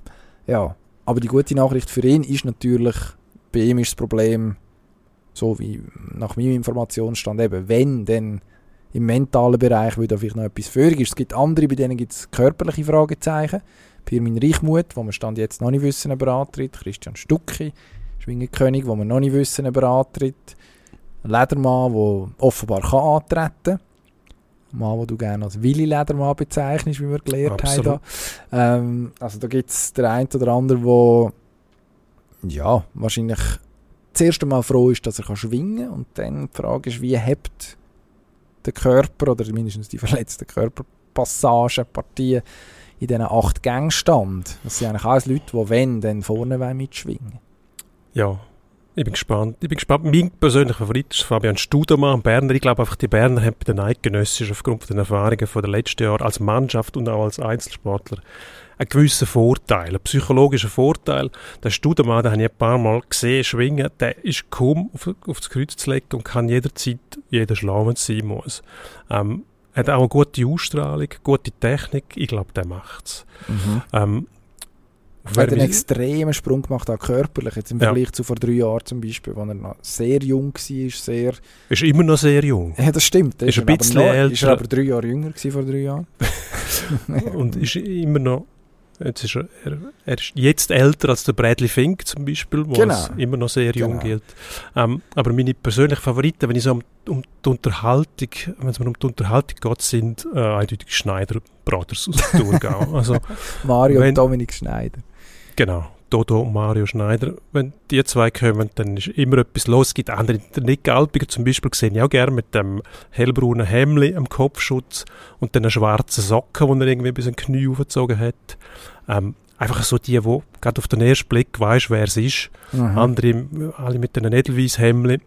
ja. Aber die gute Nachricht für ihn ist natürlich, bei ihm ist das Problem, so wie nach meinem Informationsstand eben, wenn dann im mentalen Bereich wieder vielleicht noch etwas führig ist. Es gibt andere, bei denen gibt es körperliche Fragezeichen. Pirmin Reichmuth, wo wir Stand jetzt noch nicht wissen, ob er antritt. Christian Stucki, Schwingenkönig, wo wir noch nicht wissen, ob er antritt. Ledermann, der offenbar kann antreten kann. Mann, den du gerne als Willi Ledermann bezeichnest, wie wir gelernt Absolut. haben. Da. Ähm, also da gibt es den einen oder anderen, der ja, wahrscheinlich das erste Mal froh ist, dass er kann schwingen kann. Und dann die Frage ist, wie hebt der Körper oder mindestens die verletzten Körperpassagen, Partien in diesen acht Gängen stand. Das sind eigentlich alles Leute, die wenn, dann vorne mitschwingen Ja, ich bin gespannt. Ich bin gespannt. Mein persönlicher Favorit ist Fabian Studermann, Berner. Ich glaube einfach, die Berner haben bei den Eidgenössischen aufgrund der Erfahrungen von den letzten Jahren als Mannschaft und auch als Einzelsportler einen gewissen Vorteil, einen psychologischen Vorteil. Der Studermann, den habe ich ein paar Mal gesehen, schwingen, der ist kaum auf, auf das Kreuz zu legen und kann jederzeit wenn es sein muss. Ähm, hat auch eine gute Ausstrahlung, gute Technik. Ich glaube, der macht's. Ähm, Er hat einen extremen Sprung gemacht, auch körperlich, jetzt im Ja. Vergleich zu vor drei Jahren zum Beispiel, wo er noch sehr jung war, sehr... ist immer noch sehr jung. Ja, das stimmt. Ist er ein aber bisschen noch, Ist älter. er aber drei Jahre jünger gewesen vor drei Jahren? und ist immer noch jetzt ist er, er, er ist jetzt älter als der Bradley Fink zum Beispiel, wo Genau. als immer noch sehr jung Genau. gilt. Ähm, aber meine persönlichen Favoriten, wenn ich so um, um die Unterhaltung, wenn es mir um die Unterhaltung geht, sind äh, eindeutig Schneider Brothers aus Thurgau. also Mario Wenn- und Dominik Schneider. genau, Dodo und Mario Schneider, wenn die zwei kommen, dann ist immer etwas los. Es gibt andere, der Nick Galpiger zum Beispiel, sehe ich auch gerne mit dem hellbraunen Hemli am Kopfschutz und den schwarzen Socken, die er irgendwie bis den Knie aufgezogen hat. Ähm, einfach so die, wo gerade auf den ersten Blick weißt, wer es ist. Mhm. Andere, alle mit einem edelweiss Hemli.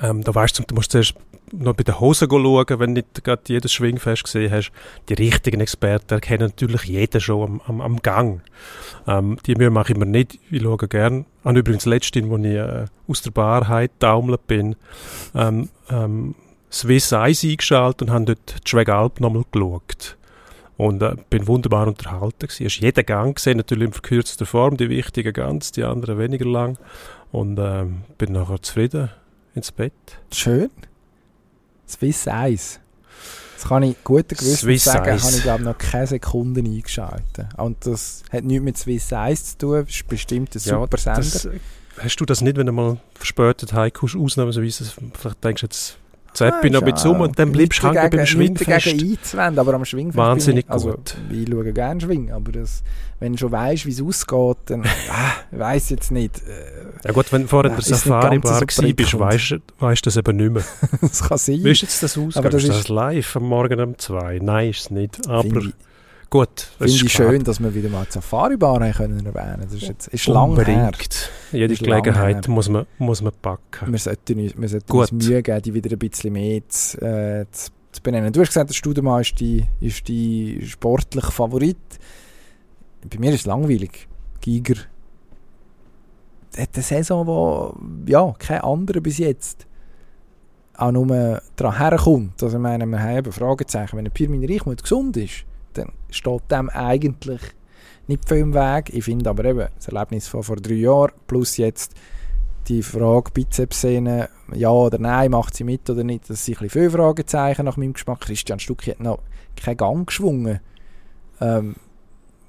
Ähm, da weißt du, du musst zuerst noch bei den Hosen schauen, wenn du nicht gerade jedes Schwingfest gesehen hast. Die richtigen Experten erkennen natürlich jeden schon am, am, am Gang. Ähm, die Mühe mache ich mir nicht. Ich schaue gerne. An übrigens letztens, als ich äh, aus der Barheit taumelt bin, ähm, ähm, Swiss Eyes eingeschaltet und habe dort die Schwegalp nochmal geschaut. Und äh, bin wunderbar unterhalten gewesen. Hast jeden Gang gesehen, natürlich in verkürzter Form, die wichtigen ganz, die anderen weniger lang. Und ähm, bin nachher zufrieden ins Bett. Schön. Swiss Eis. Das kann ich guten Gewissens sagen, Eis. habe ich glaube noch keine Sekunde eingeschaltet. Und das hat nichts mit Swiss Eis zu tun, das ist bestimmt ein super Sender. das, hast du das nicht, wenn du mal verspätet heimkommst, ausnahmsweise, vielleicht denkst du jetzt, zapp ich noch bisschen um und dann bleibst du hängen beim Schwingfest. gegen einzuwenden, aber am Schwingfest Wahnsinnig ich, also, gut. ich schaue gerne Schwingen, aber das, wenn du schon weißt, wie es ausgeht, dann, ah, ich weiss jetzt nicht. Äh, Ja gut, wenn du vorher in der nicht Safari-Bar bist, weißt du das eben nicht mehr. das kann sein. Wie ist jetzt das aus? Aber das ist das ist- live am Morgen um zwei? Nein, ist es nicht. Aber ich, gut, finde ich schön, dass wir wieder mal die Safari-Bar können erwähnen. Das ist jetzt, ist lang her. Jede Ist Gelegenheit muss man, muss man packen. Wir sollten, wir sollten Gut. uns Mühe geben, die wieder ein bisschen mehr zu, äh, zu, zu benennen. Du hast gesagt, der Studemann ist die, ist die sportliche Favorit. Bei mir ist es langweilig. Giger hat eine Saison, wo ja, kein anderer bis jetzt auch nur daran herkommt. Also ich meine, wir haben eben Fragezeichen. Wenn ein Pirmin Reichmuth gesund ist, dann steht dem eigentlich nicht viel im Weg. Ich finde aber eben, das Erlebnis von vor drei Jahren plus jetzt die Frage Bizepssehne, ja oder nein, macht sie mit oder nicht, das sind ein bisschen viele Fragezeichen nach meinem Geschmack. Christian Stucki hat noch keinen Gang geschwungen. Ähm,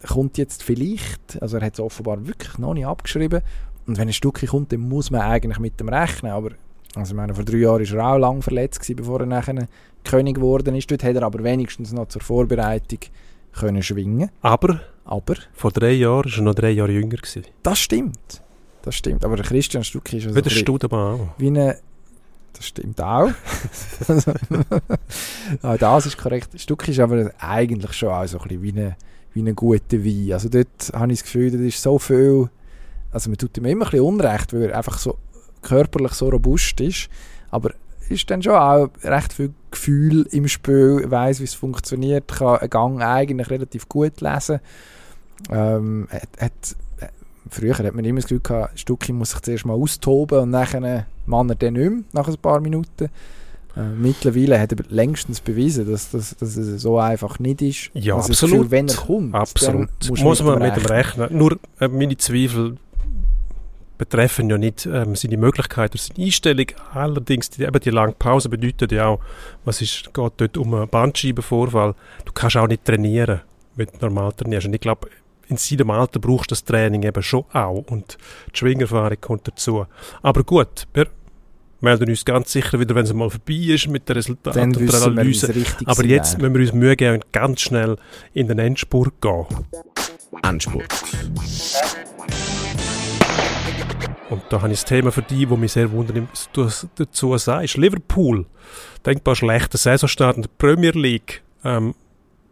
kommt jetzt vielleicht, also er hat es offenbar wirklich noch nicht abgeschrieben, und wenn ein Stucki kommt, dann muss man eigentlich mit dem rechnen, aber also ich meine, vor drei Jahren war er auch lang verletzt, gewesen, bevor er nachher König geworden ist. Dort hat er aber wenigstens noch zur Vorbereitung können schwingen. Aber Aber vor drei Jahren war er noch drei Jahre jünger. Gewesen. das stimmt. Das stimmt. Aber der Christian Stucki ist also Wie der ein Studemann auch. wie eine. Das stimmt auch. auch das ist korrekt. Stück ist aber eigentlich schon auch so ein bisschen wie ein wie eine gute Wein. Also dort habe ich das Gefühl, da ist so viel. Also man tut ihm immer ein bisschen Unrecht, weil er einfach so körperlich so robust ist. Aber ist dann schon auch recht viel Gefühl im Spiel, weiß wie es funktioniert, kann einen Gang eigentlich relativ gut lesen. Ähm, hat, hat, äh, früher hat man immer das Gefühl gehabt, Stucki muss sich zuerst mal austoben und dann man er dann nicht mehr, nach ein paar Minuten. Äh, mittlerweile hat er längstens bewiesen, dass, dass, dass es so einfach nicht ist. Ja, Also absolut. Gefühl, wenn er kommt, Absolut. Muss man mit dem rechnen. Nur äh, meine Zweifel betreffen ja nicht ähm, seine Möglichkeiten oder seine Einstellung. Allerdings, die, eben die lange Pause bedeutet ja auch, was ist, geht dort um einen Bandscheibenvorfall. Du kannst auch nicht trainieren, wenn du normal trainierst. Und ich glaube, in seinem Alter brauchst du das Training eben schon auch. Und die Schwingerfahrung kommt dazu. Aber gut, wir melden uns ganz sicher wieder, wenn es mal vorbei ist mit den Resultaten Dann und der Analyse. Aber jetzt wäre. müssen wir uns Mühe geben und ganz schnell in den Endspurt gehen. Endspurt. Und da habe ich das Thema für die, wo mich sehr wundern, was du dazu sagst. Liverpool, denkbar schlechter Saisonstart in der Premier League. Ähm,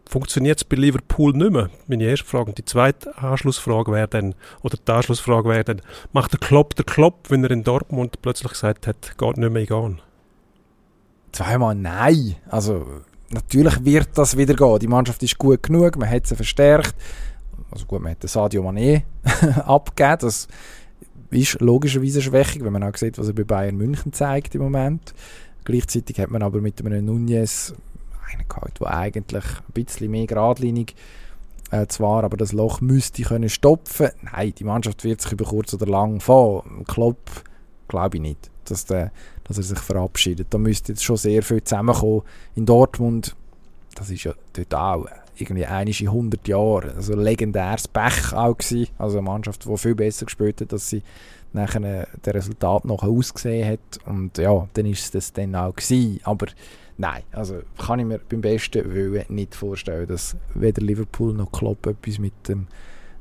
Funktioniert es bei Liverpool nicht mehr? Meine erste Frage. Und die zweite Anschlussfrage wäre dann, oder die Anschlussfrage wäre dann, macht der Klopp der Klopp, wenn er in Dortmund plötzlich gesagt hat, geht nicht mehr gehen? Zweimal nein. Also natürlich wird das wieder gehen. Die Mannschaft ist gut genug, man hat sie verstärkt. Also gut, man hat den Sadio Mané abgegeben. Das ist logischerweise eine Schwächung, wenn man auch sieht, was er bei Bayern München zeigt im Moment. Gleichzeitig hat man aber mit einem Nunez einen gehabt, der eigentlich ein bisschen mehr geradlinig äh, zwar, aber das Loch müsste können stopfen. Nein, die Mannschaft wird sich über kurz oder lang fahren. Klopp glaube ich nicht, dass, der, dass er sich verabschiedet. Da müsste jetzt schon sehr viel zusammenkommen. In Dortmund, das ist ja auch irgendwie einiges in 100 Jahren. Also legendäres Pech auch gewesen. Also eine Mannschaft, die viel besser gespielt hat, dass sie nachher äh, der Resultat noch ausgesehen hat. Und ja, dann ist es das dann auch gewesen. Aber nein, also kann ich mir beim besten Willen nicht vorstellen, dass weder Liverpool noch Klopp etwas mit dem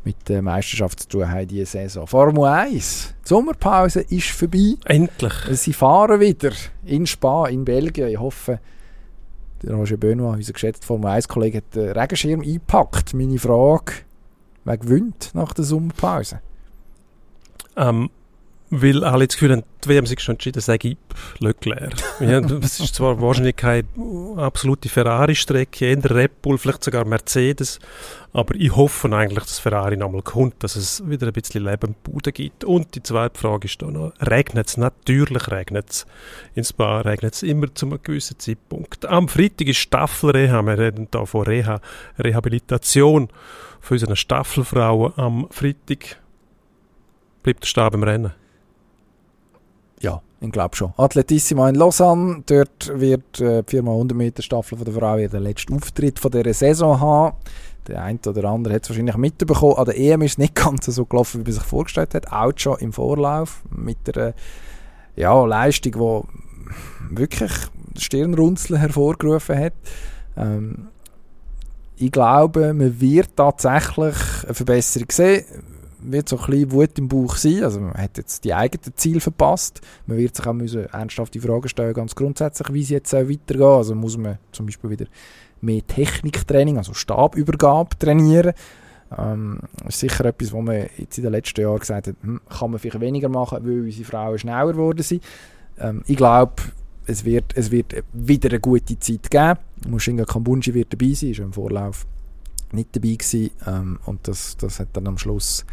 mit der Meisterschaft zu tun haben diese Saison. Formel 1, die Sommerpause ist vorbei. Endlich. Sie fahren wieder in Spa, in Belgien. Ich hoffe, der Roger Benoit, unser geschätzter Formel 1-Kollege, hat den Regenschirm eingepackt. Meine Frage, wer gewinnt nach der Sommerpause? Ähm, weil alle das Gefühl haben, die WM sich schon entschieden, sage ich Leclerc. ja, es ist zwar wahrscheinlich keine absolute Ferrari-Strecke, eher Red Bull, vielleicht sogar Mercedes, aber ich hoffe eigentlich, dass Ferrari nochmal kommt, dass es wieder ein bisschen Leben Bude gibt. Und die zweite Frage ist da noch, regnet es? Natürlich regnet es. In Spa regnet es immer zu einem gewissen Zeitpunkt. Am Freitag ist Staffelreha, wir reden hier von Reha, Rehabilitation für unsere Staffelfrauen. Am Freitag bleibt der Stab im Rennen. Ich glaube schon. Athletissima in Lausanne, dort wird äh, die 4x100 Meter Staffel der Frau den letzten Auftritt von dieser Saison haben. Der eine oder andere hat es wahrscheinlich mitbekommen. An der EM ist es nicht ganz so gelaufen, wie man sich vorgestellt hat. Auch schon im Vorlauf mit einer ja, Leistung, die wirklich Stirnrunzeln hervorgerufen hat. Ähm, ich glaube, man wird tatsächlich eine Verbesserung sehen wird so ein bisschen Wut im Bauch sein. Also man hat jetzt die eigenen Ziele verpasst. Man wird sich auch müssen ernsthaft die Frage stellen, ganz grundsätzlich, wie es jetzt weitergehen Also muss man zum Beispiel wieder mehr Techniktraining, also Stabübergabe trainieren. Ähm, ist sicher etwas, wo man jetzt in den letzten Jahren gesagt hat, hm, kann man vielleicht weniger machen, weil unsere Frauen schneller geworden sind. Ähm, ich glaube, es wird, es wird wieder eine gute Zeit geben. Mushinga Kambunji wird dabei sein, ist im Vorlauf nicht dabei gewesen. Ähm, und das, das hat dann am Schluss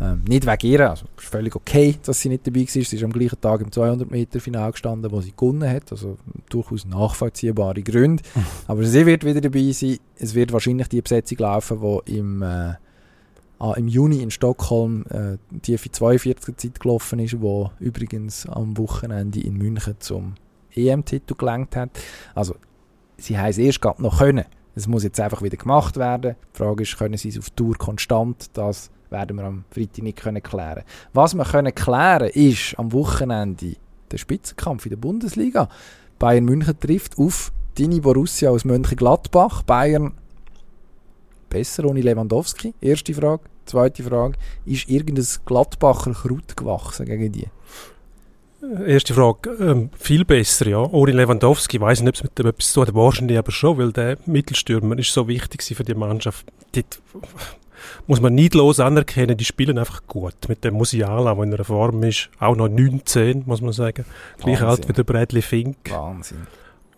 ähm, nicht wegen ihr, also ist völlig okay, dass sie nicht dabei war. Sie ist am gleichen Tag im 200 Meter Final gestanden, wo sie gewonnen hat, also durchaus nachvollziehbare Gründe. Aber sie wird wieder dabei sein. Es wird wahrscheinlich die Besetzung laufen, die im, äh, ah, im Juni in Stockholm äh, die für 42 Zeit gelaufen ist, wo übrigens am Wochenende in München zum EM-Titel gelangt hat. Also sie es erst gerade noch können. Es muss jetzt einfach wieder gemacht werden. Die Frage ist, können sie es auf Tour konstant? Das werden wir am Freitag nicht können klären Was wir können klären ist am Wochenende der Spitzenkampf in der Bundesliga. Bayern München trifft auf Dini Borussia aus Mönchengladbach. Bayern besser ohne Lewandowski. Erste Frage. Zweite Frage. Ist irgendein Gladbacher Kraut gewachsen gegen die? Erste Frage, ähm, viel besser, ja. Ohne Lewandowski weiß ich nicht, ob es mit dem etwas zu tun hat, wahrscheinlich aber schon, weil der Mittelstürmer ist so wichtig für die Mannschaft. Dort muss man neidlos anerkennen, die spielen einfach gut. Mit dem Musiala, der in einer Form ist, auch noch 19, muss man sagen. Gleich alt wie der Bradley Fink. Wahnsinn.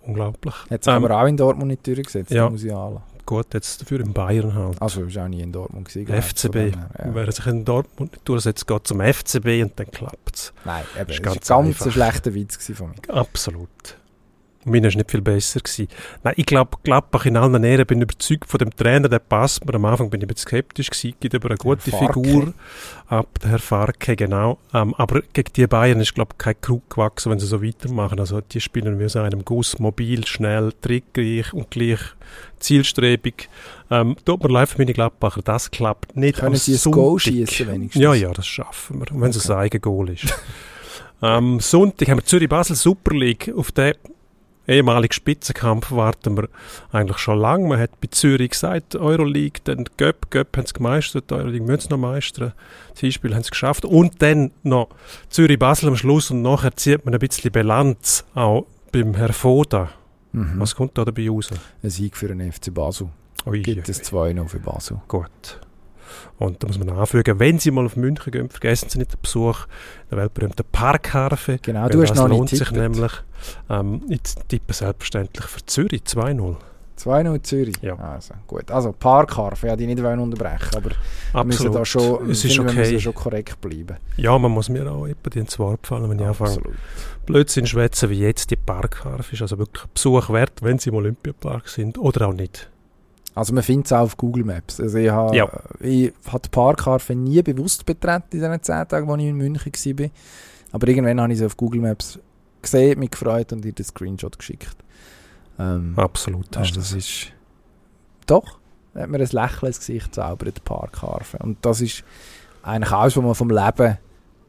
Unglaublich. Sich ähm, aber auch in Dortmund nicht durchgesetzt, ja. Musiala. Gut, jetzt dafür in Bayern halt. Also ist auch nie in Dortmund gewesen. FCB. Ja. Wer sich in Dortmund nicht durchsetzt, geht zum FCB und dann klappt es. Nein, eben, das ist ganz, ganz ein schlechter Witz von mir. Absolut. Meiner war nicht viel besser. Gewesen. Nein, ich glaube, Gladbach in allen Ehren bin überzeugt von dem Trainer, der passt mir. Am Anfang bin ich ein bisschen skeptisch gewesen, gibt aber eine gute Figur ab, der Herr Farke, genau. Ähm, aber gegen die Bayern ist, glaube ich, kein Krug gewachsen, wenn sie so weitermachen. Also die spielen wie so einem Guss, mobil, schnell, trickreich und gleich zielstrebig. Ähm, tut mir leid für meine Gladbacher, das klappt nicht. Können sie ein Goal schießen wenigstens? Ja, ja, das schaffen wir, wenn okay. es ein Eigengoal ist. Am Sonntag haben wir Zürich-Basel Super League. Auf den ehemaligen Spitzenkampf warten wir eigentlich schon lange. Man hat bei Zürich gesagt, Euroleague, dann Göpp, Göpp haben es gemeistert, Euroleague müssen es noch meistern. Das Hinspiel haben sie geschafft. Und dann noch Zürich-Basel am Schluss und nachher zieht man ein bisschen Bilanz auch beim Herr Foda. Mhm. Was kommt da dabei raus? Ein Sieg für den FC Basel. Ui, Gibt es 2-0 für Basel. Gut. Und da muss man anfügen, wenn Sie mal auf München gehen, vergessen Sie nicht den Besuch der weltberühmten Parkharfe. Genau, du hast noch lohnt sich nämlich. Ähm, ich tippe selbstverständlich für Zürich 2-0. 2-0 Zürich? Ja. Also, gut. Also Parkharfe, ja, die nicht unterbrechen, aber Absolut. müssen da schon, es ist okay. müssen schon korrekt bleiben. Ja, man muss mir auch etwa ins Wort fallen, wenn ich anfange Blödsinn schwätzen, wie jetzt die Parkharfe ist. Also wirklich Besuch wert, wenn Sie im Olympiapark sind oder auch nicht. Also man findet es auch auf Google Maps. Also ich habe ja. ich hab die Parkharfe nie bewusst betreten in den 10 Tagen, als ich in München war. Aber irgendwann habe ich sie auf Google Maps gesehen, mich gefreut und ihr den Screenshot geschickt. Ähm, Absolut. Also das ist... Doch, hat mir ein Lächeln ins Gesicht zaubert, die Parkharfe. Und das ist eigentlich alles, was man vom Leben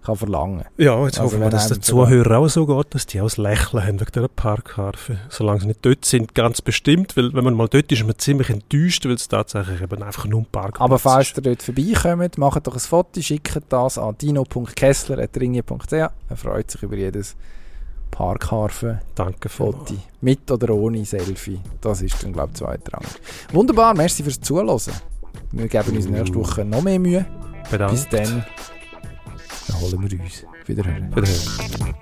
kann verlangen Ja, jetzt Also hoffen wir, dass einem den Zuhörern auch so geht, dass die auch das Lächeln haben wegen dieser Parkharfe. Solange sie nicht dort sind, ganz bestimmt, weil wenn man mal dort ist, ist man ziemlich enttäuscht, weil es tatsächlich eben einfach nur ein Parkplatz Aber falls ihr dort vorbeikommt, macht doch ein Foto, schickt das an dino.kessler.ringe.ch. Er freut sich über jedes Parkharfen-Foto. Danke vielmals. Mit oder ohne Selfie. Das ist dann, glaube ich, zweitrangig. Wunderbar, merci fürs Zuhören. Wir geben uns nächste Woche noch mehr Mühe. Bedankt. Bis dann. Dann holen wir uns. Wiederhören. Wiederhören.